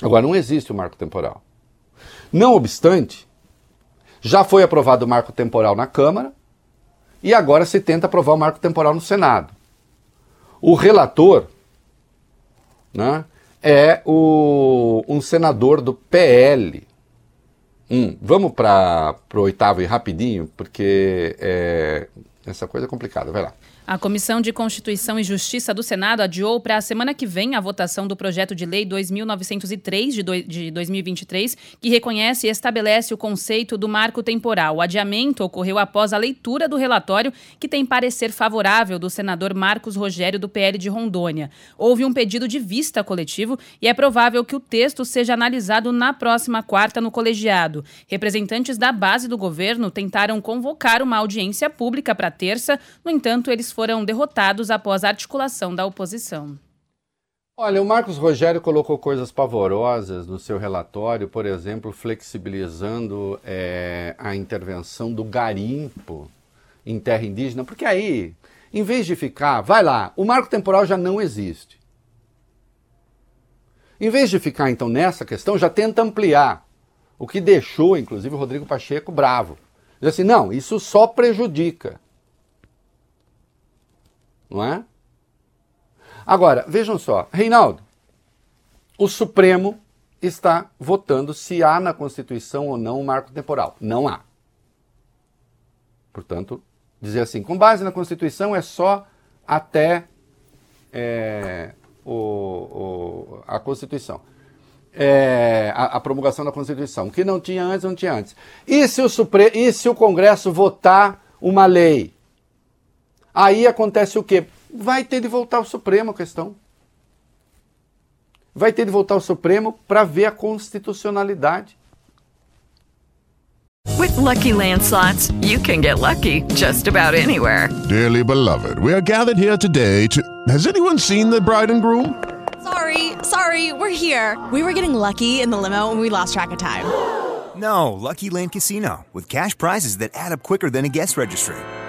[SPEAKER 7] Agora, não existe o marco temporal. Não obstante, já foi aprovado o marco temporal na Câmara e agora se tenta aprovar o marco temporal no Senado. O relator né, é o, um senador do PL. Hum, vamos para o oitavo e rapidinho, porque é, essa coisa é complicada. Vai lá.
[SPEAKER 16] A Comissão de Constituição e Justiça do Senado adiou para a semana que vem a votação do projeto de lei 2903 de, do, de 2023, que reconhece e estabelece o conceito do marco temporal. O adiamento ocorreu após a leitura do relatório, que tem parecer favorável do senador Marcos Rogério, do PL de Rondônia. Houve um pedido de vista coletivo e é provável que o texto seja analisado na próxima quarta no colegiado. Representantes da base do governo tentaram convocar uma audiência pública para terça, no entanto, eles foram derrotados após a articulação da oposição.
[SPEAKER 7] Olha, o Marcos Rogério colocou coisas pavorosas no seu relatório, por exemplo, flexibilizando é, a intervenção do garimpo em terra indígena, porque aí, em vez de ficar, vai lá, o marco temporal já não existe. Em vez de ficar então nessa questão, já tenta ampliar, o que deixou, inclusive, o Rodrigo Pacheco bravo. Diz assim: não, isso só prejudica não é? Agora, vejam só, Reinaldo, o Supremo está votando se há na Constituição ou não um marco temporal. Não há. Portanto, dizer assim, com base na Constituição é só até é, o, o, a Constituição. É, a, a, promulgação da Constituição. O que não tinha antes, não tinha antes. E se o, Supre e se o Congresso votar uma lei Aí acontece o quê? Vai ter de voltar ao Supremo a questão. Vai ter de voltar ao Supremo para ver a constitucionalidade.
[SPEAKER 8] With lucky landslots, you can get lucky just about anywhere.
[SPEAKER 9] Dearly beloved, we are gathered here today to. Has anyone seen the bride and groom?
[SPEAKER 10] Sorry, sorry, we're here. We were getting lucky in the limo and we lost track of time.
[SPEAKER 18] No, Lucky Land Casino, with cash prizes that add up quicker than a guest registry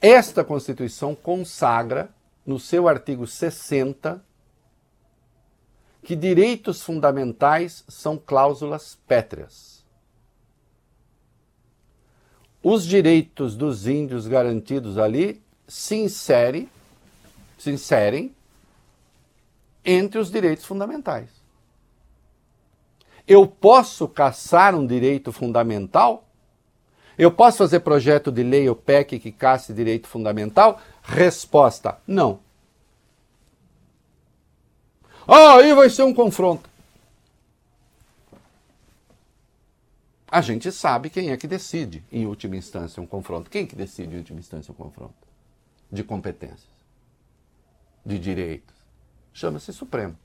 [SPEAKER 7] Esta Constituição consagra, no seu artigo 60, que direitos fundamentais são cláusulas pétreas. Os direitos dos índios garantidos ali se inserem, se inserem entre os direitos fundamentais. Eu posso caçar um direito fundamental? Eu posso fazer projeto de lei ou PEC que casse direito fundamental? Resposta: não. Ah, aí vai ser um confronto. A gente sabe quem é que decide, em última instância, um confronto. Quem que decide, em última instância, um confronto? De competências, de direitos. Chama-se Supremo.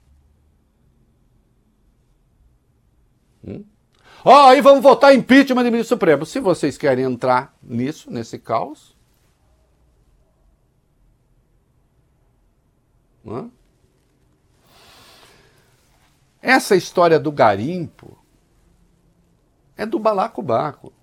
[SPEAKER 7] Hum? Ó, aí vamos votar impeachment de ministro Supremo. Se vocês querem entrar nisso, nesse caos. Hã? Essa história do garimpo é do balacobaco.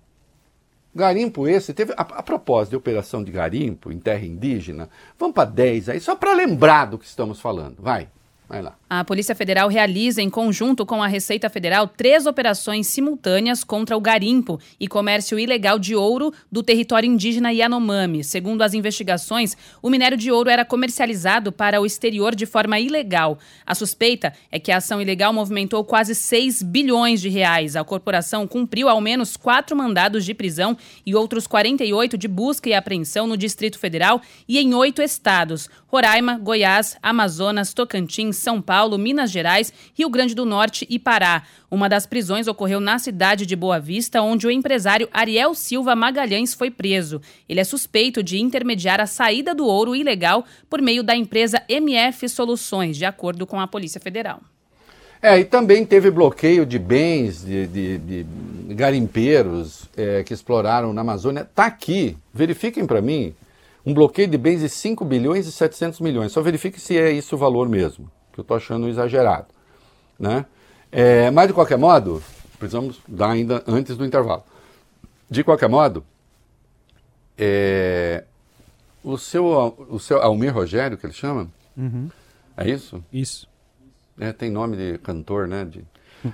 [SPEAKER 7] Garimpo esse teve. A, a, propósito de operação de garimpo em terra indígena, vamos para 10 aí, só para lembrar do que estamos falando. Vai. Vai lá.
[SPEAKER 16] A Polícia Federal realiza, em conjunto com a Receita Federal, três operações simultâneas contra o garimpo e comércio ilegal de ouro do território indígena Yanomami. Segundo as investigações, o minério de ouro era comercializado para o exterior de forma ilegal. A suspeita é que a ação ilegal movimentou quase 6 bilhões de reais. A corporação cumpriu ao menos quatro mandados de prisão e outros 48 de busca e apreensão no Distrito Federal e em oito estados: Roraima, Goiás, Amazonas, Tocantins, são Paulo, Minas Gerais, Rio Grande do Norte e Pará. Uma das prisões ocorreu na cidade de Boa Vista, onde o empresário Ariel Silva Magalhães foi preso. Ele é suspeito de intermediar a saída do ouro ilegal por meio da empresa MF Soluções, de acordo com a Polícia Federal.
[SPEAKER 7] É, e também teve bloqueio de bens de, de, de garimpeiros é, que exploraram na Amazônia. Está aqui, verifiquem para mim, um bloqueio de bens de 5 bilhões e 700 milhões. Só verifique se é isso o valor mesmo que eu estou achando exagerado. Né? É, mas, de qualquer modo, precisamos dar ainda antes do intervalo. De qualquer modo, é, o, seu, o seu Almir Rogério, que ele chama,
[SPEAKER 17] Uhum.
[SPEAKER 7] é isso?
[SPEAKER 17] Isso.
[SPEAKER 7] É, tem nome de cantor, né? De,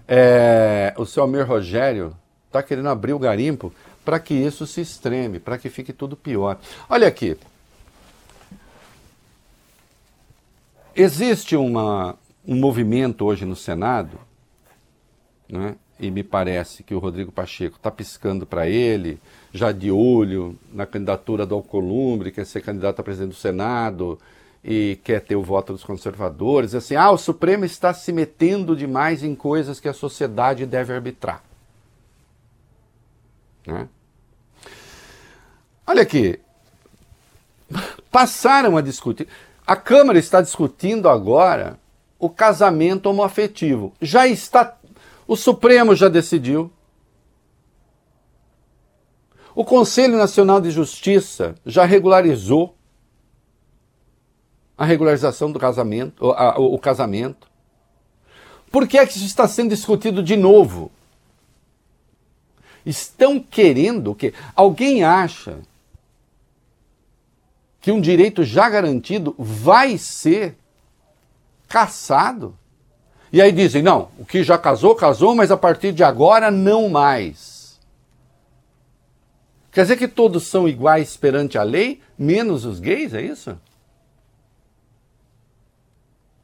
[SPEAKER 7] é, o seu Almir Rogério está querendo abrir o garimpo para que isso se extreme, para que fique tudo pior. Olha aqui. Existe uma, um movimento hoje no Senado, né? e me parece que o Rodrigo Pacheco está piscando para ele, já de olho na candidatura do Alcolumbre, quer ser candidato a presidente do Senado e quer ter o voto dos conservadores. Assim, ah, o Supremo está se metendo demais em coisas que a sociedade deve arbitrar. Né? Olha aqui, passaram a discutir. A Câmara está discutindo agora o casamento homoafetivo. Já está. O Supremo já decidiu. O Conselho Nacional de Justiça já regularizou a regularização do casamento, o, a, o, o casamento. Por que é que isso está sendo discutido de novo? Estão querendo que alguém acha que um direito já garantido vai ser caçado. E aí dizem: não, o que já casou, casou, mas a partir de agora não mais. Quer dizer que todos são iguais perante a lei, menos os gays, é isso?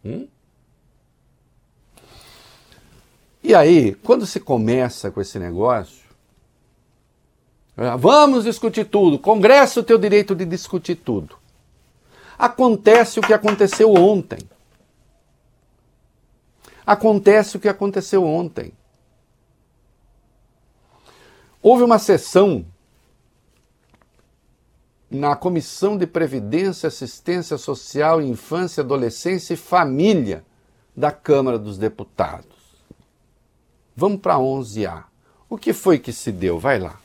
[SPEAKER 7] Hum? E aí, quando se começa com esse negócio, vamos discutir tudo, Congresso tem o direito de discutir tudo. Acontece o que aconteceu ontem. Acontece o que aconteceu ontem. Houve uma sessão na Comissão de Previdência, Assistência Social, Infância, Adolescência e Família da Câmara dos Deputados. Vamos para 11A. O que foi que se deu? Vai lá.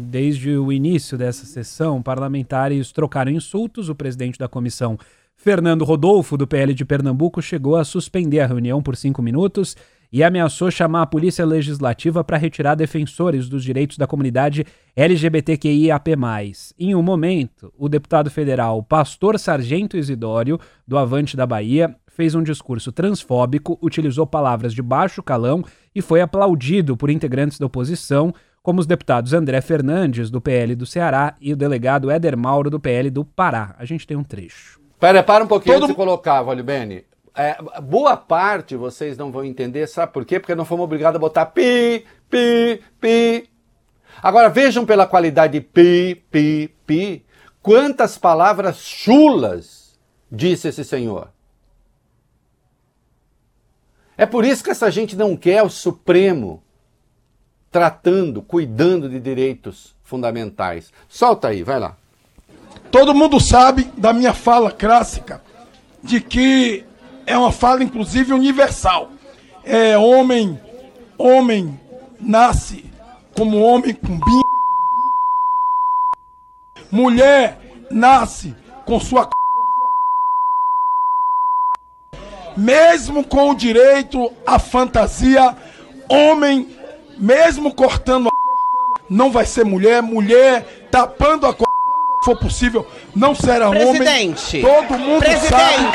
[SPEAKER 17] Desde o início dessa sessão, parlamentares trocaram insultos. O presidente da comissão, Fernando Rodolfo, do PL de Pernambuco, chegou a suspender a reunião por cinco minutos e ameaçou chamar a Polícia Legislativa para retirar defensores dos direitos da comunidade LGBTQIAP+. Em um momento, o deputado federal Pastor Sargento Isidório, do Avante da Bahia, fez um discurso transfóbico, utilizou palavras de baixo calão e foi aplaudido por integrantes da oposição, como os deputados André Fernandes, do PL do Ceará, e o delegado Éder Mauro, do PL do Pará. A gente tem um trecho.
[SPEAKER 7] Pera, para um pouquinho Todo... antes de colocar, Vale Bene. É, boa parte vocês não vão entender, sabe por quê? Porque não fomos obrigados a botar pi, pi, pi. Agora vejam pela qualidade pi, pi, pi, quantas palavras chulas disse esse senhor. É por isso que essa gente não quer o Supremo tratando, cuidando de direitos fundamentais. Solta aí, vai lá.
[SPEAKER 15] Todo mundo sabe da minha fala clássica de que é uma fala inclusive universal. É homem, homem nasce como homem com bim. Mulher nasce com sua mesmo com o direito à fantasia, homem, mesmo cortando a não vai ser mulher, mulher tapando a for possível, não será
[SPEAKER 19] Presidente.
[SPEAKER 15] homem. Todo mundo
[SPEAKER 19] Presidente.
[SPEAKER 15] sabe.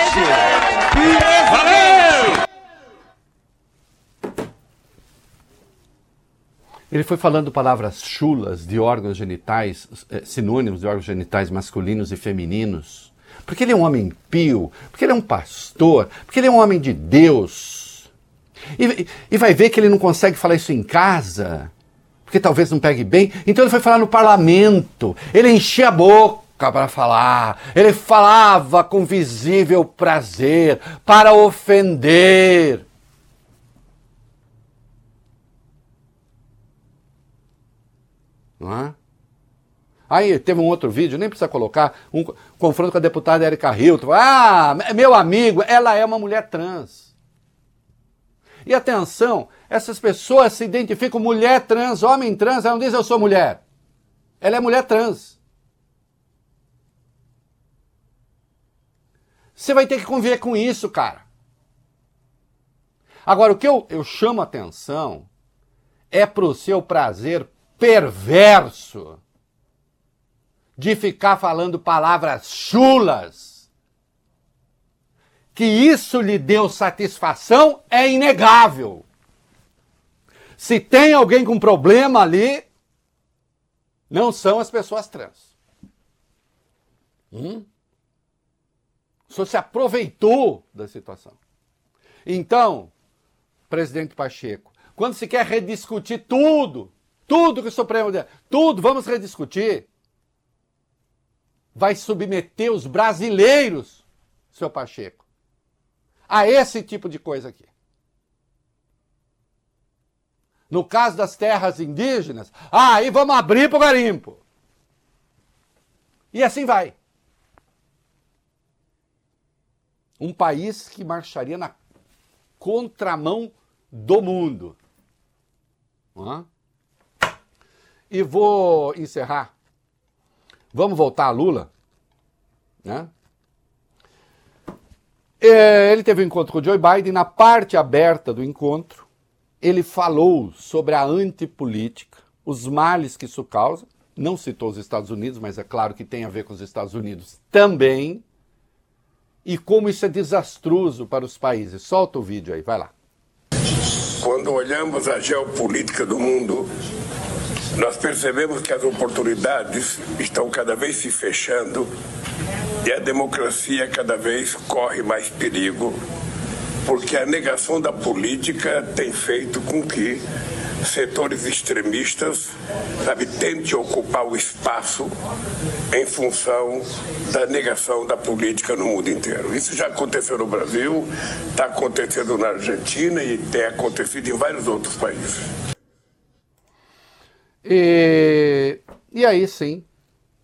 [SPEAKER 19] Que... Valeu!
[SPEAKER 7] Ele foi falando palavras chulas de órgãos genitais, eh, sinônimos de órgãos genitais masculinos e femininos. Porque ele é um homem pio, porque ele é um pastor, porque ele é um homem de Deus. E, e vai ver que ele não consegue falar isso em casa porque talvez não pegue bem. Então ele foi falar no parlamento. Ele enchia a boca para falar. Ele falava com visível prazer para ofender. Não é? Aí teve um outro vídeo, nem precisa colocar, um confronto com a deputada Erika Hilton. Ah, meu amigo, ela é uma mulher trans. E atenção, essas pessoas se identificam mulher trans, homem trans, ela não diz eu sou mulher. Ela é mulher trans. Você vai ter que conviver com isso, cara. Agora, o que eu, eu chamo atenção é pro seu prazer perverso de ficar falando palavras chulas que isso lhe deu satisfação é inegável. Se tem alguém com problema ali, não são as pessoas trans. Hum? Senhor se aproveitou da situação. Então, presidente Pacheco, quando se quer rediscutir tudo, tudo que o Supremo tudo, vamos rediscutir, vai submeter os brasileiros, seu Pacheco, a esse tipo de coisa aqui. No caso das terras indígenas, ah, aí vamos abrir para o garimpo. E assim vai. Um país que marcharia na contramão do mundo. E vou encerrar. Vamos voltar a Lula, né? É, ele teve um encontro com o Joe Biden. Na parte aberta do encontro, ele falou sobre a antipolítica, os males que isso causa. Não citou os Estados Unidos, mas é claro que tem a ver com os Estados Unidos também. E como isso é desastroso para os países. Solta o vídeo aí, vai lá.
[SPEAKER 15] Quando olhamos a geopolítica do mundo, nós percebemos que as oportunidades estão cada vez se fechando e a democracia cada vez corre mais perigo, porque a negação da política tem feito com que setores extremistas, sabe, tente ocupar o espaço em função da negação da política no mundo inteiro. Isso já aconteceu no Brasil, está acontecendo na Argentina e tem acontecido em vários outros países.
[SPEAKER 7] E, e aí sim,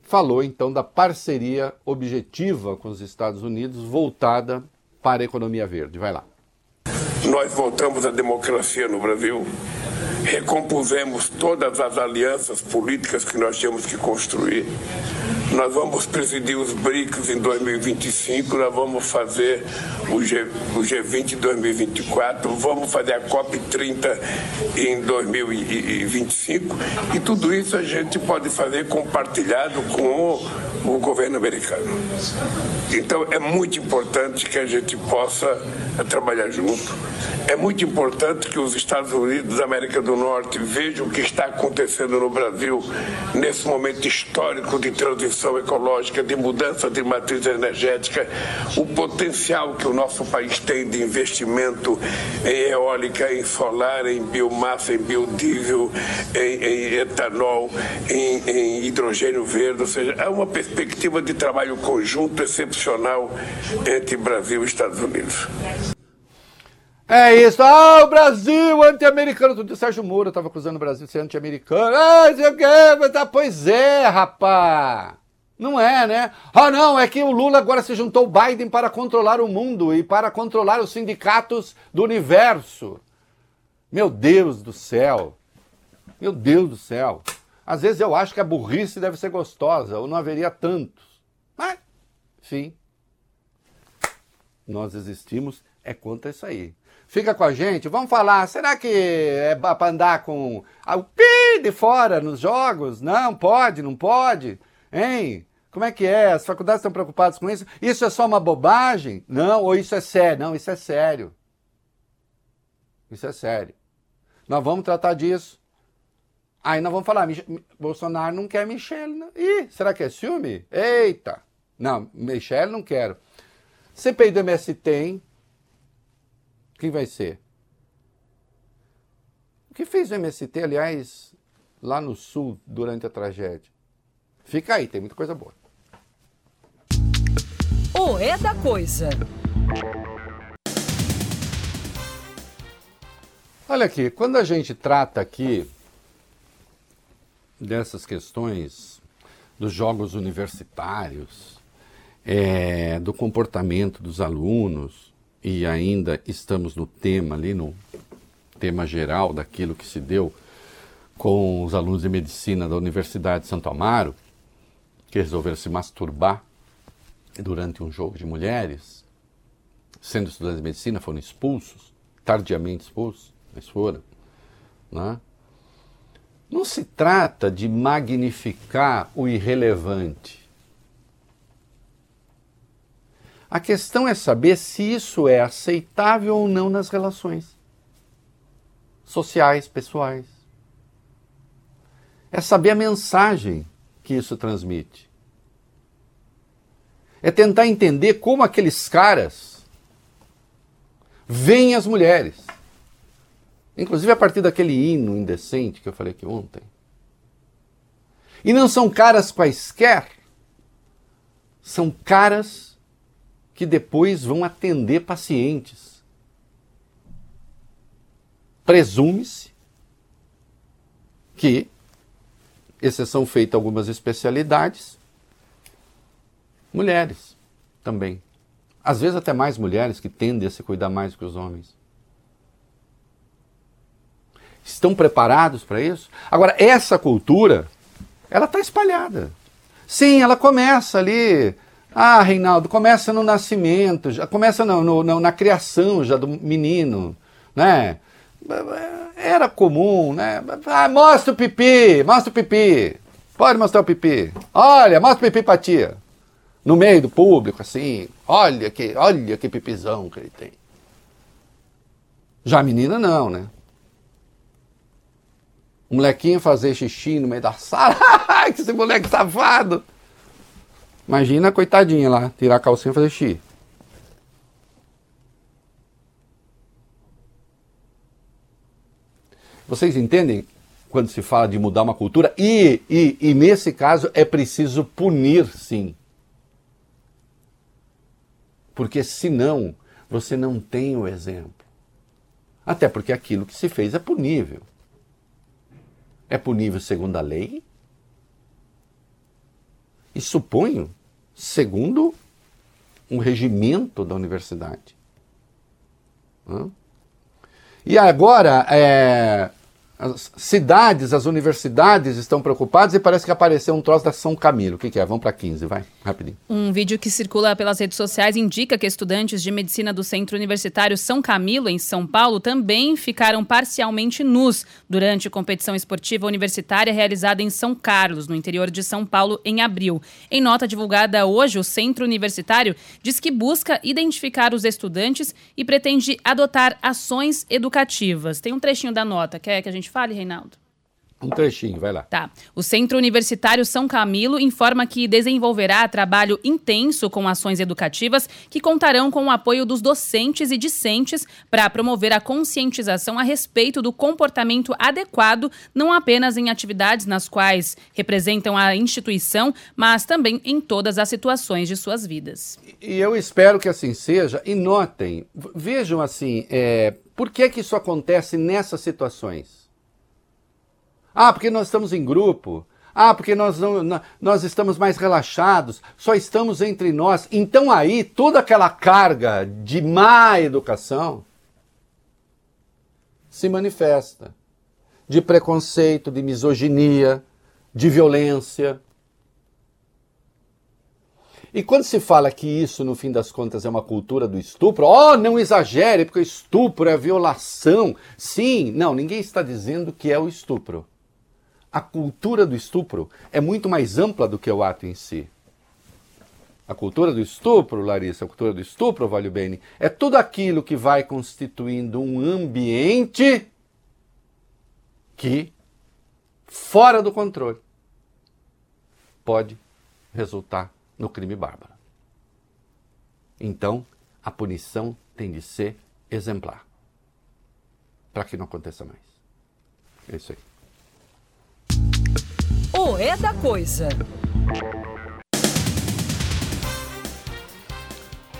[SPEAKER 7] falou então da parceria objetiva com os Estados Unidos voltada para a economia verde. Vai lá.
[SPEAKER 15] Nós voltamos à democracia no Brasil, recompusemos todas as alianças políticas que nós tínhamos que construir. Nós vamos presidir os BRICS em 2025, nós vamos fazer o, G, o G20 em 2024, vamos fazer a COP30 em 2025 e tudo isso a gente pode fazer compartilhado com o, governo americano. Então é muito importante que a gente possa trabalhar junto. É muito importante que os Estados Unidos da América do Norte vejam o que está acontecendo no Brasil nesse momento histórico de transição ecológica, de mudança de matriz energética, o potencial que o nosso país tem de investimento em eólica, em solar, em biomassa, em biodiesel, em, em etanol, em, em hidrogênio verde, ou seja, há uma perspectiva de trabalho conjunto excepcional entre Brasil e Estados Unidos.
[SPEAKER 7] É isso. Ah, o Brasil anti-americano. Tudo Sérgio Moro estava acusando o Brasil de ser anti-americano. Ah, sei o. Tá, pois é, rapá. Não é, né? Ah, não, é que o Lula agora se juntou ao Biden para controlar o mundo e para controlar os sindicatos do universo. Meu Deus do céu. Meu Deus do céu. Às vezes eu acho que a burrice deve ser gostosa, ou não haveria tantos. Mas, enfim. Nós existimos é contra isso aí. Fica com a gente, vamos falar. Será que é para andar com o pi de fora nos jogos? Não, pode, não pode? Hein? Como é que é? As faculdades estão preocupadas com isso? Isso é só uma bobagem? Não, ou isso é sério? Não, isso é sério. Isso é sério. Nós vamos tratar disso. Aí nós vamos falar, Bolsonaro não quer Michele. Não. Ih, será que é ciúme? Eita! Não, Michele não quero. CPI do MST, hein? Quem vai ser? O que fez o MST, aliás, lá no sul durante a tragédia? Fica aí, tem muita coisa boa.
[SPEAKER 4] O é da coisa.
[SPEAKER 7] Olha aqui, quando a gente trata aqui dessas questões dos jogos universitários, é, do comportamento dos alunos, e ainda estamos no tema ali, no tema geral daquilo que se deu com os alunos de medicina da Universidade de Santo Amaro, que resolveram se masturbar durante um jogo de mulheres, sendo estudantes de medicina, foram expulsos, tardiamente expulsos, mas foram. Né? Não se trata de magnificar o irrelevante. A questão é saber se isso é aceitável ou não nas relações sociais, pessoais. É saber a mensagem que isso transmite. É tentar entender como aqueles caras veem as mulheres. Inclusive a partir daquele hino indecente que eu falei aqui ontem. E não são caras quaisquer, são caras que depois vão atender pacientes. Presume-se que, exceção feita algumas especialidades, mulheres também. Às vezes até mais mulheres que tendem a se cuidar mais que os homens. Estão preparados para isso? Agora, essa cultura, ela está espalhada. Sim, ela começa ali ah, Reinaldo, começa no nascimento, já começa no, no, no, na criação já do menino, né? Era comum, né? Ah, mostra o pipi, mostra o pipi. Pode mostrar o pipi. Olha, mostra o pipi pra tia. No meio do público, assim. Olha que, olha que pipizão que ele tem. Já a menina não, né? O molequinho fazer xixi no meio da sala. que esse moleque safado. Imagina a coitadinha lá, tirar a calcinha e fazer xixi. Vocês entendem quando se fala de mudar uma cultura? E, e, e nesse caso é preciso punir, sim. Porque senão você não tem o exemplo. Até porque aquilo que se fez é punível. É punível segundo a lei. E suponho, segundo um regimento da universidade. E agora, é, as cidades, as universidades estão preocupadas e parece que apareceu um troço da São Camilo. O que, que é? Vamos para 15, vai, rapidinho.
[SPEAKER 16] Um vídeo que circula pelas redes sociais indica que estudantes de medicina do Centro Universitário São Camilo, em São Paulo, também ficaram parcialmente nus durante competição esportiva universitária realizada em São Carlos, no interior de São Paulo, em abril. Em nota divulgada hoje, o Centro Universitário diz que busca identificar os estudantes e pretende adotar ações educativas. Tem um trechinho da nota, quer que a gente fale, Reinaldo?
[SPEAKER 7] Um trechinho, vai lá.
[SPEAKER 16] Tá. O Centro Universitário São Camilo informa que desenvolverá trabalho intenso com ações educativas que contarão com o apoio dos docentes e discentes para promover a conscientização a respeito do comportamento adequado, não apenas em atividades nas quais representam a instituição, mas também em todas as situações de suas vidas.
[SPEAKER 7] E eu espero que assim seja. E notem, vejam assim, é, por que, que isso acontece nessas situações? Ah, porque nós estamos em grupo. Ah, porque nós, não, nós estamos mais relaxados, só estamos entre nós. Então aí toda aquela carga de má educação se manifesta. De preconceito, de misoginia, de violência. E quando se fala que isso, no fim das contas, é uma cultura do estupro, oh, não exagere, porque estupro é violação. Sim, não, ninguém está dizendo que é o estupro a cultura do estupro é muito mais ampla do que o ato em si. A cultura do estupro, Larissa, a cultura do estupro, Vale Bene, é tudo aquilo que vai constituindo um ambiente que, fora do controle, pode resultar no crime bárbaro. Então, a punição tem de ser exemplar para que não aconteça mais. É isso aí.
[SPEAKER 4] O é da coisa.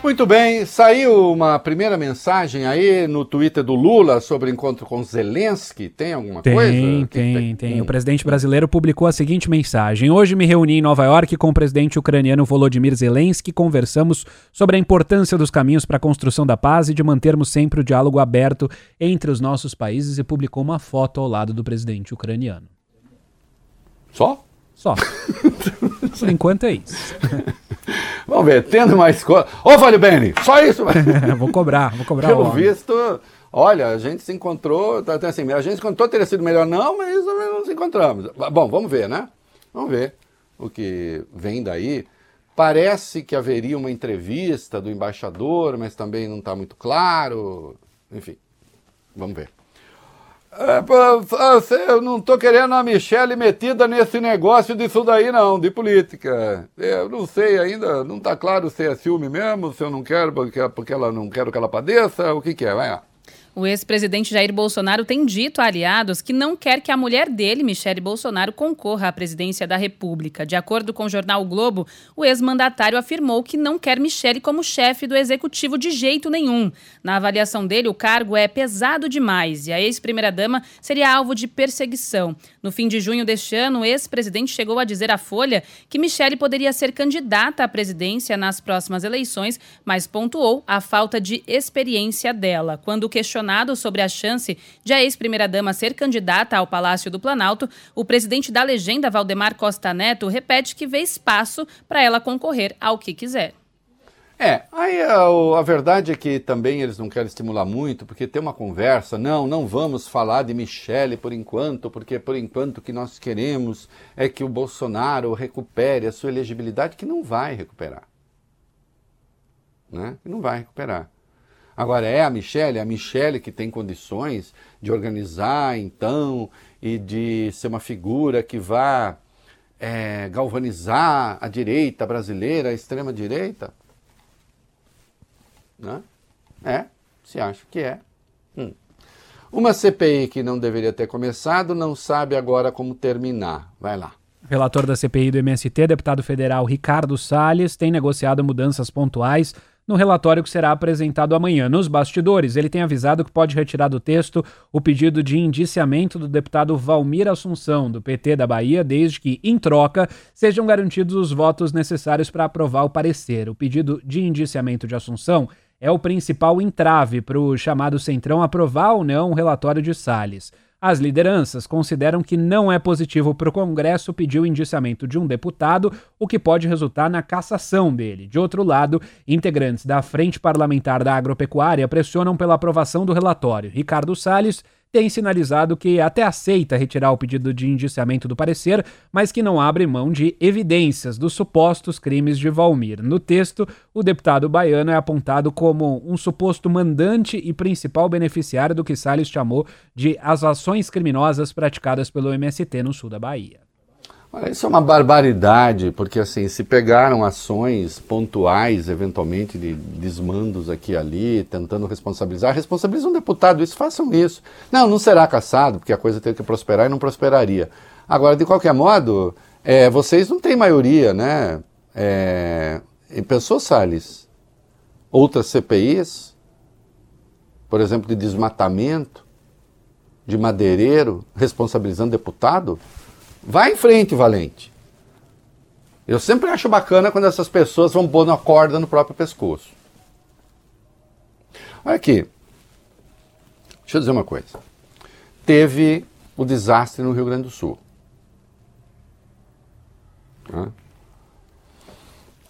[SPEAKER 7] Muito bem, saiu uma primeira mensagem aí no Twitter do Lula sobre o encontro com Zelensky. Tem alguma
[SPEAKER 17] tem,
[SPEAKER 7] coisa?
[SPEAKER 17] Tem, tem, tem. O presidente brasileiro publicou a seguinte mensagem: Hoje me reuni em Nova York com o presidente ucraniano Volodymyr Zelensky. Conversamos sobre a importância dos caminhos para a construção da paz e de mantermos sempre o diálogo aberto entre os nossos países. E publicou uma foto ao lado do presidente ucraniano.
[SPEAKER 7] Só?
[SPEAKER 17] Só. Por enquanto é isso.
[SPEAKER 7] Vamos ver, tendo mais coisa. Ô, Vale Bene, só isso?
[SPEAKER 17] vou cobrar, vou cobrar.
[SPEAKER 7] Pelo visto, olha, a gente se encontrou, tá, tá assim, a gente se encontrou, teria sido melhor não, mas não nos encontramos. Bom, vamos ver, né? Vamos ver o que vem daí. Parece que haveria uma entrevista do embaixador, mas também não está muito claro. Enfim, vamos ver. É, eu não estou querendo a Michelle metida nesse negócio disso daí, não, de política. Eu não sei ainda, não está claro se é ciúme mesmo, se eu não quero porque, porque ela não quero que ela padeça, o que, que é, vai lá.
[SPEAKER 16] O ex-presidente Jair Bolsonaro tem dito a aliados que não quer que a mulher dele, Michele Bolsonaro, concorra à presidência da República. De acordo com o jornal o Globo, o ex-mandatário afirmou que não quer Michele como chefe do executivo de jeito nenhum. Na avaliação dele, o cargo é pesado demais e a ex-primeira-dama seria alvo de perseguição. No fim de junho deste ano, o ex-presidente chegou a dizer à Folha que Michele poderia ser candidata à presidência nas próximas eleições, mas pontuou a falta de experiência dela. Quando questionado sobre a chance de a ex-primeira-dama ser candidata ao Palácio do Planalto, o presidente da legenda, Valdemar Costa Neto, repete que vê espaço para ela concorrer ao que quiser.
[SPEAKER 7] É, aí a, a, verdade é que também eles não querem estimular muito, porque tem uma conversa, não, não vamos falar de Michele por enquanto, porque por enquanto o que nós queremos é que o Bolsonaro recupere a sua elegibilidade, que não vai recuperar. Né? Não vai recuperar. Agora, é a Michelle, é a Michelle que tem condições de organizar, então, e de ser uma figura que vá é, galvanizar a direita brasileira, a extrema-direita? Né? É, se acha que é. Hum. Uma CPI que não deveria ter começado não sabe agora como terminar. Vai lá.
[SPEAKER 17] Relator da CPI do MST, deputado federal Ricardo Salles, tem negociado mudanças pontuais no relatório que será apresentado amanhã. Nos bastidores, ele tem avisado que pode retirar do texto o pedido de indiciamento do deputado Valmir Assunção, do PT da Bahia, desde que, em troca, sejam garantidos os votos necessários para aprovar o parecer. O pedido de indiciamento de Assunção é o principal entrave para o chamado Centrão aprovar ou não o relatório de Salles. As lideranças consideram que não é positivo para o Congresso pedir o indiciamento de um deputado, o que pode resultar na cassação dele. De outro lado, integrantes da Frente Parlamentar da Agropecuária pressionam pela aprovação do relatório. Ricardo Salles tem sinalizado que até aceita retirar o pedido de indiciamento do parecer, mas que não abre mão de evidências dos supostos crimes de Valmir. No texto, o deputado baiano é apontado como um suposto mandante e principal beneficiário do que Salles chamou de as ações criminosas praticadas pelo MST no sul da Bahia.
[SPEAKER 7] Olha, isso é uma barbaridade, porque assim, se pegaram ações pontuais, eventualmente, de desmandos aqui e ali, tentando responsabilizar, responsabilizam um deputado, isso, façam isso. Não, não será caçado, porque a coisa tem que prosperar e não prosperaria. Agora, de qualquer modo, é, vocês não têm maioria, né? É, pensou, Salles? Outras CPIs, por exemplo, de desmatamento, de madeireiro, responsabilizando deputado? Vai em frente, Valente. Eu sempre acho bacana quando essas pessoas vão pôr uma corda no próprio pescoço. Olha aqui. Deixa eu dizer uma coisa. Teve o desastre no Rio Grande do Sul.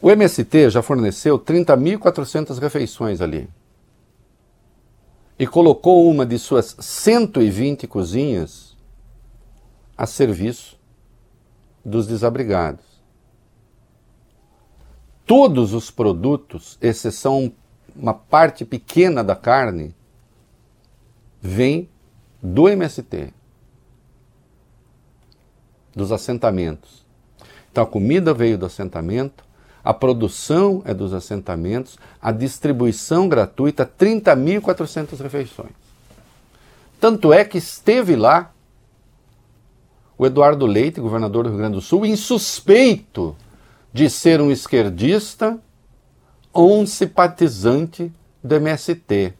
[SPEAKER 7] O MST já forneceu 30.400 refeições ali. E colocou uma de suas 120 cozinhas a serviço dos desabrigados. Todos os produtos, exceção uma parte pequena da carne, vem do MST, dos assentamentos. Então a comida veio do assentamento, a produção é dos assentamentos, a distribuição gratuita, 30.400 refeições. Tanto é que esteve lá o Eduardo Leite, governador do Rio Grande do Sul, insuspeito de ser um esquerdista ou um simpatizante do MST.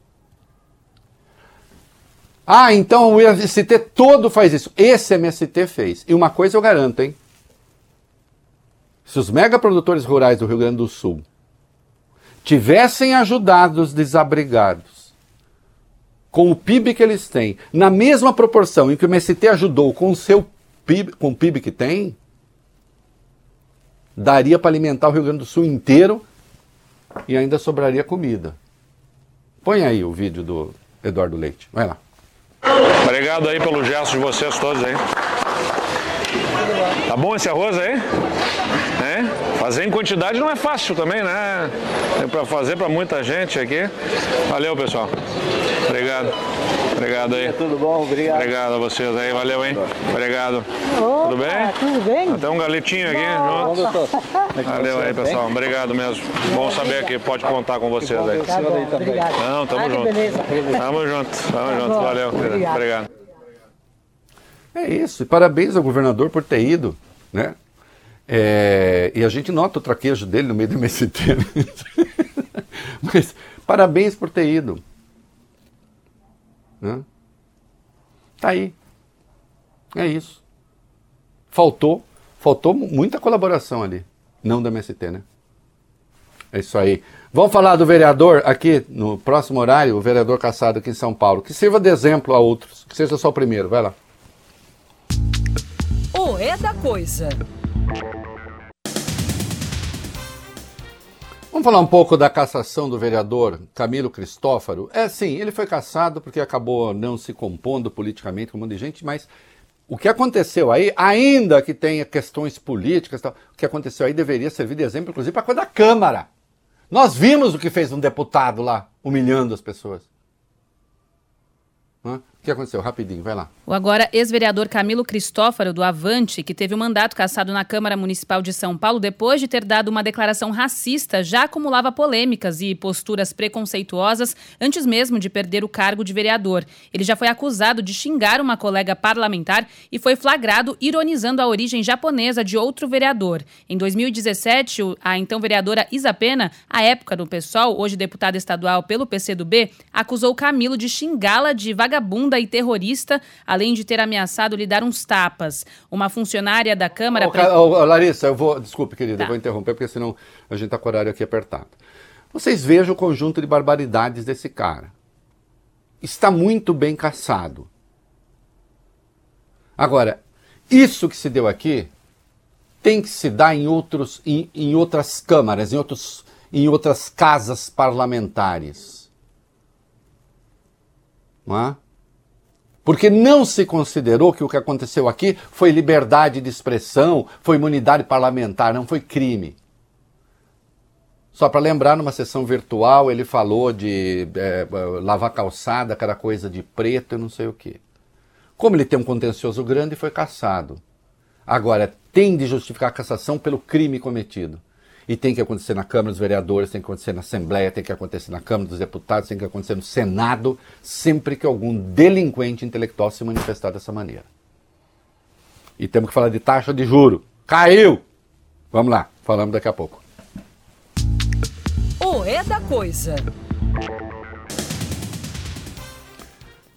[SPEAKER 7] Ah, então o MST todo faz isso. Esse MST fez. E uma coisa eu garanto, hein? Se os megaprodutores rurais do Rio Grande do Sul tivessem ajudado os desabrigados com o PIB que eles têm, na mesma proporção em que o MST ajudou com o seu PIB, com o PIB que tem, daria para alimentar o Rio Grande do Sul inteiro e ainda sobraria comida. Põe aí o vídeo do Eduardo Leite. Vai lá.
[SPEAKER 20] Obrigado aí pelo gesto de vocês todos aí. Tá bom esse arroz aí? É? Fazer em quantidade não é fácil também, né? É para fazer para muita gente aqui. Valeu, pessoal. Obrigado. Obrigado aí.
[SPEAKER 21] Tudo bom? Obrigado.
[SPEAKER 20] Obrigado a vocês aí. Valeu, hein? Obrigado.
[SPEAKER 21] Opa,
[SPEAKER 20] tudo bem?
[SPEAKER 21] Tudo bem?
[SPEAKER 20] Até um galetinho aqui. Junto.
[SPEAKER 21] doutor.
[SPEAKER 20] Valeu aí, pessoal. Obrigado mesmo. Bom saber que pode contar com vocês aí.
[SPEAKER 21] Tá obrigado.
[SPEAKER 20] Não, tamo
[SPEAKER 21] Ah,
[SPEAKER 20] junto. Tamo junto. Tamo junto.
[SPEAKER 21] bom.
[SPEAKER 20] Valeu.
[SPEAKER 21] Obrigado.
[SPEAKER 20] Obrigado.
[SPEAKER 7] É isso. E parabéns ao governador por ter ido, né? É, e a gente nota o traquejo dele no meio do MST. né? Mas parabéns por ter ido. Né? Tá aí. É isso. Faltou, faltou muita colaboração ali. Não do MST, né? É isso aí. Vamos falar do vereador aqui no próximo horário, o vereador caçado aqui em São Paulo. Que sirva de exemplo a outros. Que seja só o primeiro. Vai lá.
[SPEAKER 4] O É da Coisa.
[SPEAKER 7] Vamos falar um pouco da cassação do vereador Camilo Cristófaro. É sim, ele foi cassado porque acabou não se compondo politicamente com um monte de gente, mas o que aconteceu aí, ainda que tenha questões políticas, tal, o que aconteceu aí deveria servir de exemplo, inclusive, para a coisa da Câmara. Nós vimos o que fez um deputado lá, humilhando as pessoas. Que aconteceu? Rapidinho, vai lá.
[SPEAKER 16] O agora ex-vereador Camilo Cristófaro, do Avante, que teve o mandato cassado na Câmara Municipal de São Paulo depois de ter dado uma declaração racista, já acumulava polêmicas e posturas preconceituosas antes mesmo de perder o cargo de vereador. Ele já foi acusado de xingar uma colega parlamentar e foi flagrado ironizando a origem japonesa de outro vereador. Em 2017, a então vereadora Isa Pena, à época do PSOL, hoje deputada estadual pelo PCdoB, acusou Camilo de xingá-la de vagabunda e terrorista, além de ter ameaçado lhe dar uns tapas. Uma funcionária da Câmara.
[SPEAKER 7] Pre... Larissa, eu vou. Desculpe, querida,
[SPEAKER 16] Tá.
[SPEAKER 7] eu vou interromper, porque senão a gente está com o horário aqui apertado. Vocês vejam o conjunto de barbaridades desse cara. Está muito bem caçado. Agora, isso que se deu aqui tem que se dar em, outros, em, em outras câmaras, em, outros, em outras casas parlamentares. Não é? Porque não se considerou que o que aconteceu aqui foi liberdade de expressão, foi imunidade parlamentar, não foi crime. Só para lembrar, numa sessão virtual, ele falou de é, lavar calçada, aquela coisa de preto e não sei o quê. Como ele tem um contencioso grande, foi cassado. Agora, tem de justificar a cassação pelo crime cometido. E tem que acontecer na Câmara dos Vereadores, tem que acontecer na Assembleia, tem que acontecer na Câmara dos Deputados, tem que acontecer no Senado, sempre que algum delinquente intelectual se manifestar dessa maneira. E temos que falar de taxa de juro. Caiu! Vamos lá, falamos daqui a pouco.
[SPEAKER 4] O é da coisa.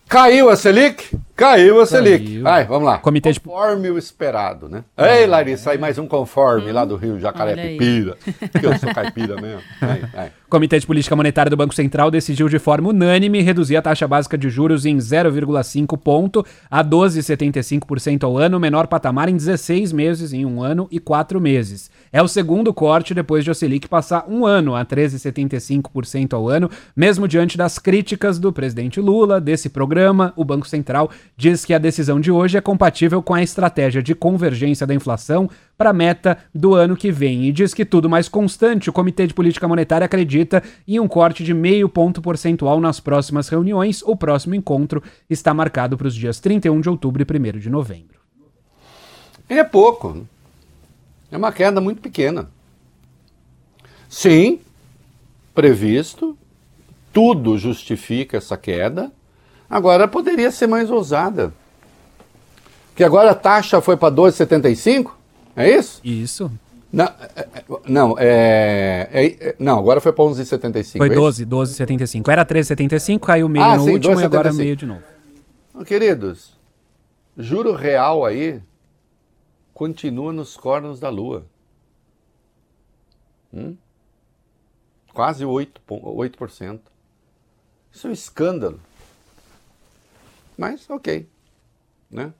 [SPEAKER 7] Caiu a Selic? Caiu a Selic.
[SPEAKER 17] Caiu.
[SPEAKER 7] Vai, vamos lá.
[SPEAKER 17] Comitê de-
[SPEAKER 7] Conforme o esperado, né? Ei, Larissa, aí mais um conforme lá do Rio Jacaré
[SPEAKER 16] olha aí.
[SPEAKER 7] Pipira. Que eu sou caipira mesmo.
[SPEAKER 17] O Comitê de Política Monetária do Banco Central decidiu de forma unânime reduzir a taxa básica de juros em 0,5 ponto a 12,75% ao ano, menor patamar em 16 meses, em um ano e quatro meses. É o segundo corte depois de a Selic passar um ano a 13,75% ao ano, mesmo diante das críticas do presidente Lula desse programa. O Banco Central diz que a decisão de hoje é compatível com a estratégia de convergência da inflação para a meta do ano que vem e diz que tudo mais constante, o Comitê de Política Monetária acredita em um corte de meio ponto percentual nas próximas reuniões. O próximo encontro está marcado para os dias 31 de outubro e 1 de novembro.
[SPEAKER 7] É pouco. É uma queda muito pequena. Sim, previsto, tudo justifica essa queda. Agora poderia ser mais ousada. Que agora a taxa foi para 12,75? É isso?
[SPEAKER 17] Isso.
[SPEAKER 7] Não, é, é, não, é, é- é- não agora foi para 11,75.
[SPEAKER 17] Foi
[SPEAKER 7] é isso?
[SPEAKER 17] 12, 12,75. Era 13,75, caiu meio
[SPEAKER 7] Ah,
[SPEAKER 17] no
[SPEAKER 7] sim,
[SPEAKER 17] último e agora
[SPEAKER 7] 12,75.
[SPEAKER 17] meio de novo.
[SPEAKER 7] Queridos, juro real aí continua nos cornos da lua. Hum? Quase 8%, pon- 8%. Isso é um escândalo. Mas, ok. Né?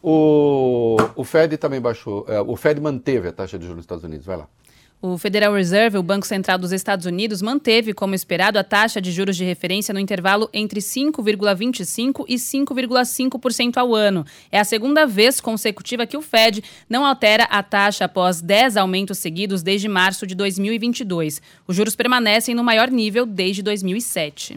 [SPEAKER 7] O, o Fed também baixou. é, o Fed manteve a taxa de juros nos Estados Unidos. Vai lá.
[SPEAKER 16] O Federal Reserve, o Banco Central dos Estados Unidos, manteve, como esperado, a taxa de juros de referência no intervalo entre 5,25% e 5,5% ao ano. É a segunda vez consecutiva que o Fed não altera a taxa após 10 aumentos seguidos desde março de 2022. Os juros permanecem no maior nível desde 2007.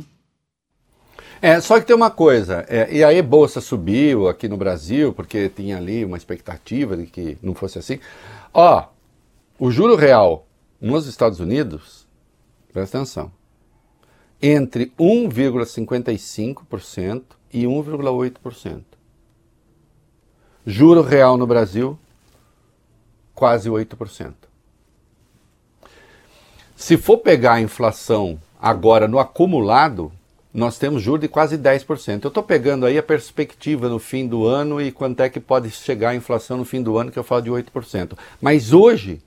[SPEAKER 7] É, só que tem uma coisa, é, e aí Bolsa subiu aqui no Brasil, porque tinha ali uma expectativa de que não fosse assim. Ó, o juro real nos Estados Unidos, presta atenção, entre 1,55% e 1,8%. Juro real no Brasil, quase 8%. Se for pegar a inflação agora no acumulado, nós temos juros de quase 10%. Eu estou pegando aí a perspectiva no fim do ano e quanto é que pode chegar a inflação no fim do ano, que eu falo de 8%. Mas hoje,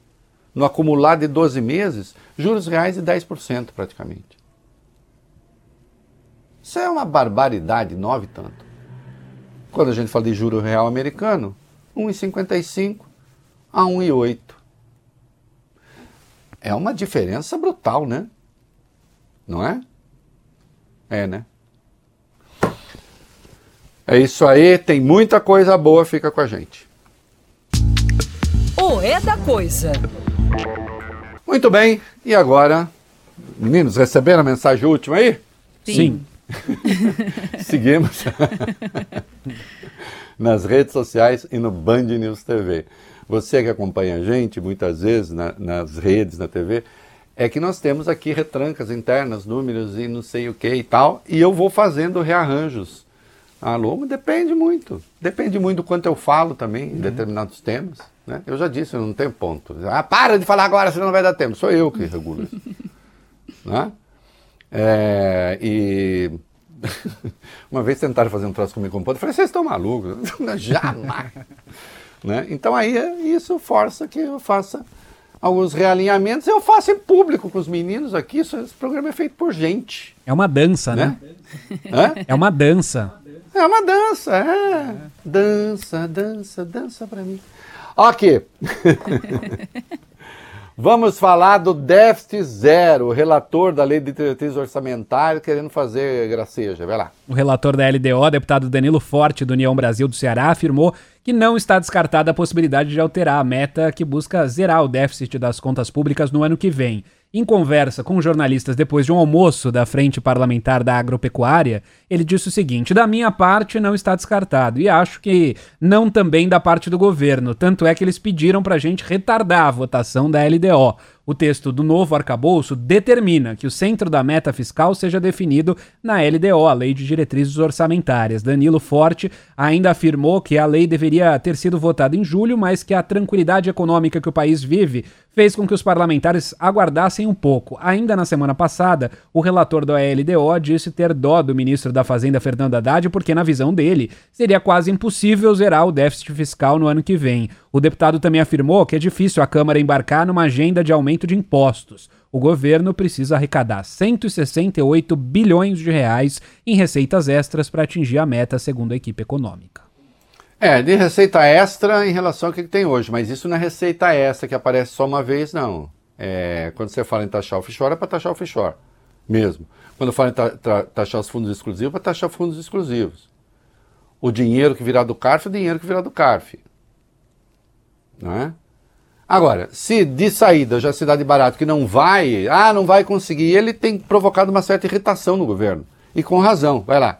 [SPEAKER 7] no acumulado de 12 meses, juros reais de 10% praticamente. Isso é uma barbaridade, nove tanto. Quando a gente fala de juro real americano, 1,55 a 1,8. É uma diferença brutal, né? Não é? É, né? É isso aí, tem muita coisa boa, fica com a gente.
[SPEAKER 4] O é da coisa.
[SPEAKER 7] Muito bem, e agora, meninos, receberam a mensagem última aí?
[SPEAKER 17] Sim.
[SPEAKER 7] Seguimos nas redes sociais e no Band News TV. Você que acompanha a gente muitas vezes na, nas redes, na TV, é que nós temos aqui retrancas internas, números e não sei o que e tal, e eu vou fazendo rearranjos. Alô, depende muito. Depende muito do quanto eu falo também em determinados temas. Né? Eu já disse, eu não tenho ponto. Ah, para de falar agora, senão não vai dar tempo. Sou eu que regulo isso. né? É, e uma vez tentaram fazer um troço comigo com ponto, eu falei, vocês estão malucos? Jamais! né? Então aí isso força que eu faça alguns realinhamentos. Eu faço em público com os meninos aqui. Isso, esse programa é feito por gente.
[SPEAKER 17] É uma dança, né?
[SPEAKER 7] Hã?
[SPEAKER 17] É uma dança.
[SPEAKER 7] É uma dança, é. Dança, dança, dança pra mim. Ok. Vamos falar do déficit zero, o relator da lei de diretriz orçamentária querendo fazer graceja. Vai lá.
[SPEAKER 17] O relator da LDO, deputado Danilo Forte, do União Brasil do Ceará, afirmou que não está descartada a possibilidade de alterar a meta que busca zerar o déficit das contas públicas no ano que vem. Em conversa com jornalistas depois de um almoço da Frente Parlamentar da Agropecuária, ele disse o seguinte: da minha parte não está descartado e acho que não também da parte do governo. Tanto é que eles pediram para a gente retardar a votação da LDO. O texto do novo arcabouço determina que o centro da meta fiscal seja definido na LDO, a Lei de Diretrizes Orçamentárias. Danilo Forte ainda afirmou que a lei deveria ter sido votada em julho, mas que a tranquilidade econômica que o país vive fez com que os parlamentares aguardassem um pouco. Ainda na semana passada, o relator da LDO disse ter dó do ministro da Fazenda, Fernando Haddad, porque, na visão dele, seria quase impossível zerar o déficit fiscal no ano que vem. O deputado também afirmou que é difícil a Câmara embarcar numa agenda de aumento de impostos. O governo precisa arrecadar 168 bilhões de reais em receitas extras para atingir a meta, segundo a equipe econômica.
[SPEAKER 7] É, de receita extra em relação ao que tem hoje, mas isso não é receita extra que aparece só uma vez, não. É, quando você fala em taxar offshore, é para taxar offshore, mesmo. Quando fala em ta ta taxar os fundos exclusivos, é para taxar fundos exclusivos. O dinheiro que virá do CARF é o dinheiro que virá do CARF. Não é? Agora, se de saída já se dá de barato que não vai, ah, não vai conseguir, ele tem provocado uma certa irritação no governo. E com razão. Vai lá.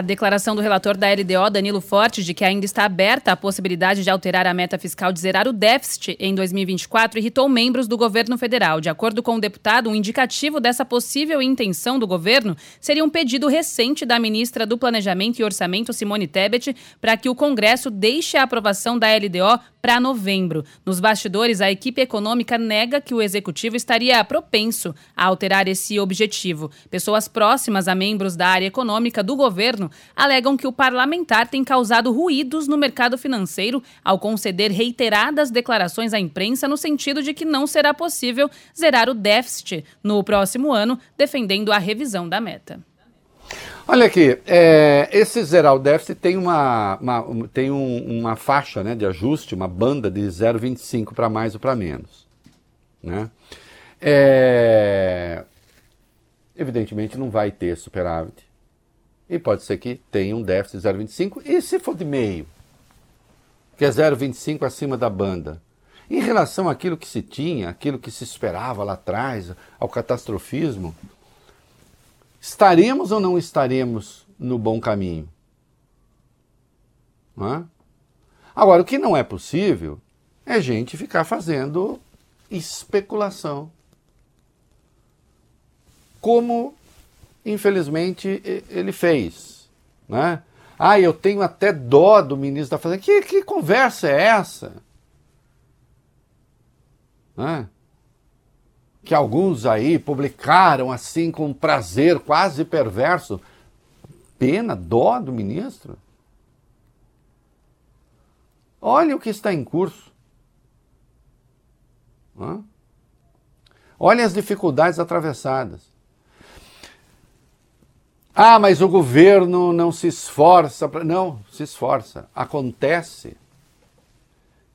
[SPEAKER 16] A declaração do relator da LDO, Danilo Forte, de que ainda está aberta a possibilidade de alterar a meta fiscal de zerar o déficit em 2024, irritou membros do governo federal. De acordo com o deputado, um indicativo dessa possível intenção do governo seria um pedido recente da ministra do Planejamento e Orçamento, Simone Tebet, para que o Congresso deixe a aprovação da LDO para novembro. Nos bastidores, a equipe econômica nega que o executivo estaria propenso a alterar esse objetivo. Pessoas próximas a membros da área econômica do governo alegam que o parlamentar tem causado ruídos no mercado financeiro ao conceder reiteradas declarações à imprensa no sentido de que não será possível zerar o déficit no próximo ano, defendendo a revisão da meta.
[SPEAKER 7] Olha aqui, é, esse zerar o déficit tem uma, uma tem um, uma faixa né, de ajuste, uma banda de 0,25 para mais ou para menos. Né? É, evidentemente não vai ter superávit. E pode ser que tenha um déficit de 0,25. E se for de meio? Que é 0,25 acima da banda. Em relação àquilo que se tinha, aquilo que se esperava lá atrás, ao catastrofismo, estaremos ou não estaremos no bom caminho? É? Agora, o que não é possível é gente ficar fazendo especulação. Como, infelizmente, ele fez. Né? Ah, eu tenho até dó do ministro da Fazenda. Que, que conversa é essa? Né? que alguns aí publicaram assim com prazer quase perverso. Pena, dó do ministro. Olha o que está em curso. Hã? Olha as dificuldades atravessadas. Ah, mas o governo não se esforça. Pra... Não, se esforça. Acontece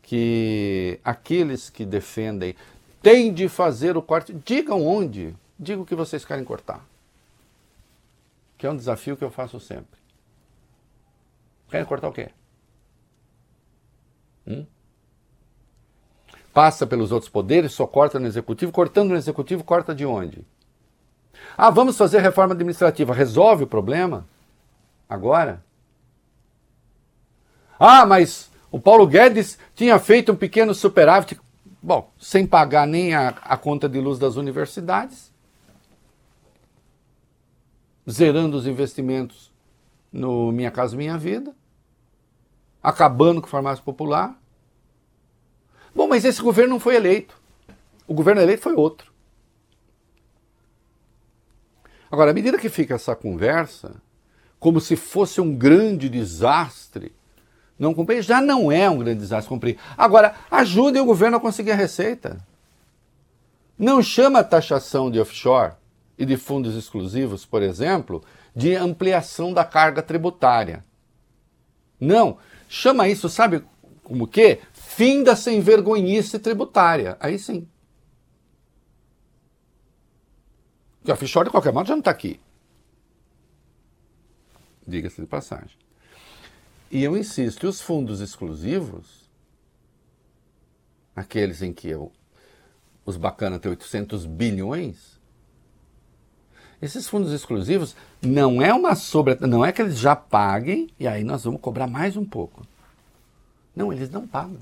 [SPEAKER 7] que aqueles que defendem tem de fazer o corte. Digam onde. Digam o que vocês querem cortar. Que é um desafio que eu faço sempre. Querem cortar o quê? Hum? Passa pelos outros poderes, só corta no executivo. Cortando no executivo, corta de onde? Ah, vamos fazer reforma administrativa. Resolve o problema? Agora? Ah, mas o Paulo Guedes tinha feito um pequeno superávit. Bom, sem pagar nem a, a conta de luz das universidades, zerando os investimentos no Minha Casa Minha Vida, acabando com a farmácia popular. Bom, mas esse governo não foi eleito. O governo eleito foi outro. Agora, à medida que fica essa conversa, como se fosse um grande desastre, não cumprir, já não é um grande desastre cumprir. Agora, ajudem o governo a conseguir a receita. Não chama a taxação de offshore e de fundos exclusivos, por exemplo, de ampliação da carga tributária. Não, chama isso, sabe como que? Fim da sem vergonhice tributária. Aí sim. Porque a offshore, de qualquer modo, já não está aqui. Diga-se de passagem. E eu insisto, os fundos exclusivos, aqueles em que eu, os bacanas têm 800 bilhões, esses fundos exclusivos não é uma sobre, não é que eles já paguem e aí nós vamos cobrar mais um pouco. Não, eles não pagam.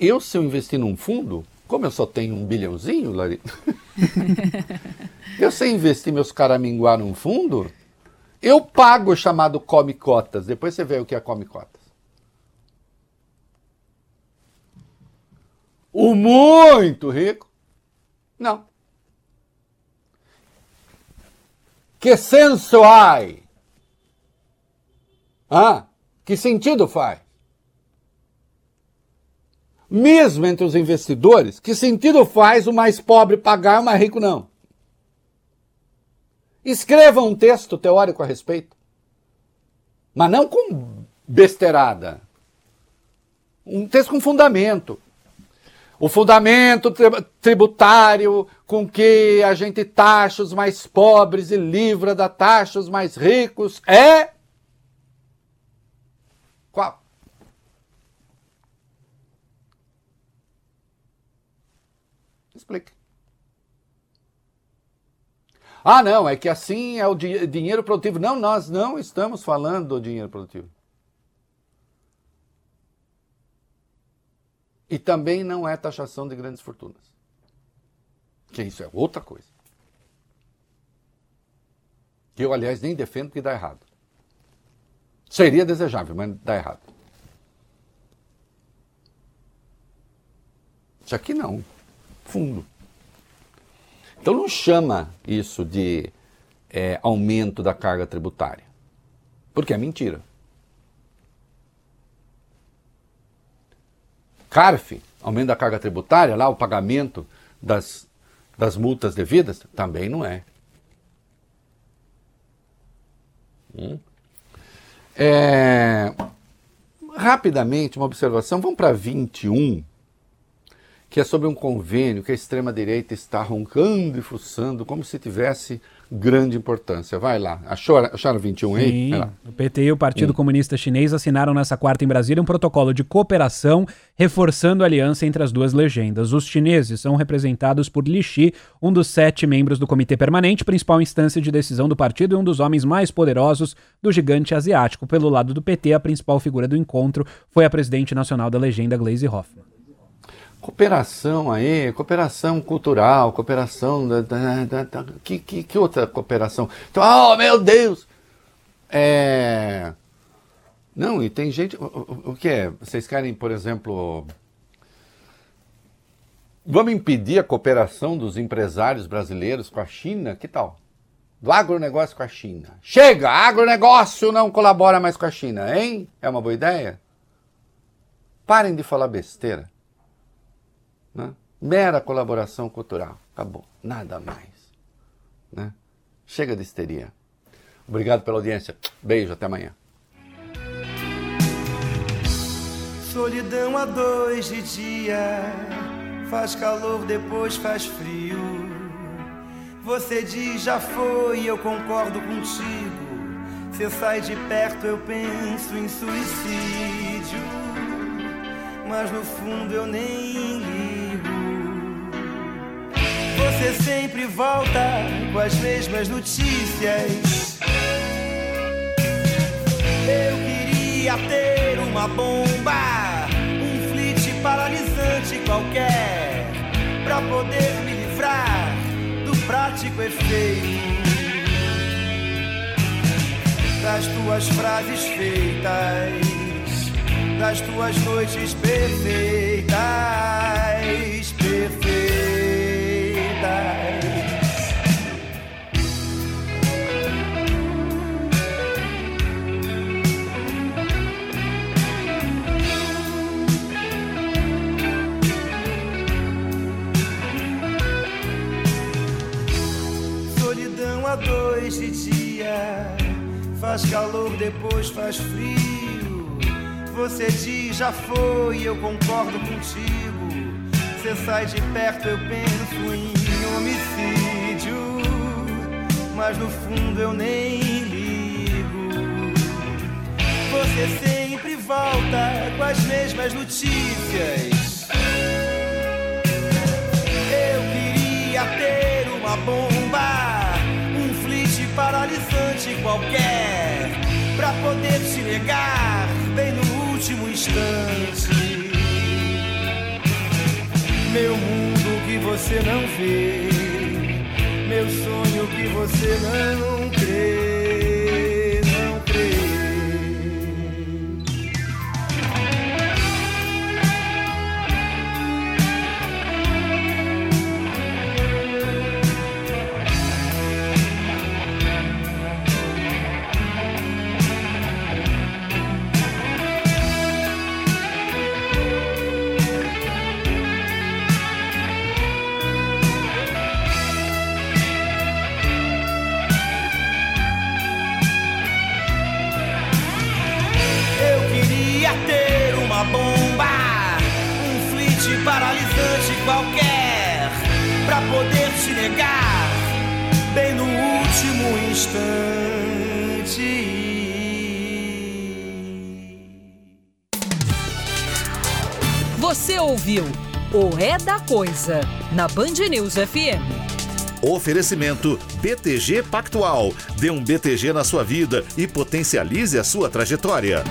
[SPEAKER 7] Eu, se eu investir num fundo, como eu só tenho um bilhãozinho, Larita, eu sei investir meus caraminguá num fundo, eu pago o chamado come cotas. Depois você vê o que é come cotas. O muito rico? Não. Que senso há? Ah, que sentido faz? Mesmo entre os investidores, que sentido faz o mais pobre pagar e o mais rico não? Escreva um texto teórico a respeito. Mas não com besteirada. Um texto com fundamento. O fundamento tributário com que a gente taxa os mais pobres e livra da taxa os mais ricos é. Qual? Explique. Ah, não, é que assim é o di dinheiro produtivo. Não, nós não estamos falando do dinheiro produtivo. E também não é taxação de grandes fortunas. Que isso é outra coisa. Que eu, aliás, nem defendo porque dá errado. Seria desejável, mas dá errado. Isso aqui não. Fundo. Então não chama isso de é, aumento da carga tributária, porque é mentira. CARF, aumento da carga tributária, lá o pagamento das, das multas devidas, também não é. Hum. é. Rapidamente, uma observação, vamos para 21 que é sobre um convênio que a extrema-direita está roncando e fuçando como se tivesse grande importância. Vai lá. Achou, acharam 21 aí?
[SPEAKER 17] Sim, o PT e o Partido hum. Comunista Chinês assinaram nessa quarta em Brasília um protocolo de cooperação reforçando a aliança entre as duas legendas. Os chineses são representados por Li Xi, um dos sete membros do Comitê Permanente, principal instância de decisão do partido e um dos homens mais poderosos do gigante asiático. Pelo lado do PT, a principal figura do encontro foi a presidente nacional da legenda, Gleisi Hoffmann
[SPEAKER 7] cooperação aí, cooperação cultural, cooperação da, da, da, da que, que, que, outra cooperação? Então, oh meu Deus! É... Não, e tem gente. O, o, o, que é? Vocês querem, por exemplo. Vamos impedir a cooperação dos empresários brasileiros com a China? Que tal? Do agronegócio com a China. Chega! Agronegócio não colabora mais com a China, hein? É uma boa ideia? Parem de falar besteira. Né? Mera colaboração cultural. Acabou. Nada mais. Né? Chega de histeria. Obrigado pela audiência. Beijo, até amanhã.
[SPEAKER 6] Solidão a dois de dia, faz calor, depois faz frio. Você diz já foi, eu concordo contigo. Você sai de perto, eu penso em suicídio. Mas no fundo eu nem ligo. Você sempre volta com as mesmas notícias. Eu queria ter uma bomba, um flit paralisante qualquer, pra poder me livrar do prático efeito das tuas frases feitas, das tuas noites perfeitas, perfeitas. Solidão a dois de dia, faz calor, depois faz frio. Você diz já foi, eu concordo contigo. Você sai de perto, eu penso em homicídio, mas no fundo eu nem ligo. Você sempre volta com as mesmas notícias. Eu queria ter uma bomba, um flit paralisante qualquer, pra poder te negar último instante. Meu mundo que você não vê, meu sonho que você não crê, último instante.
[SPEAKER 4] Você ouviu o É da Coisa na Band News FM.
[SPEAKER 22] Oferecimento BTG Pactual. Dê um BTG na sua vida e potencialize a sua trajetória.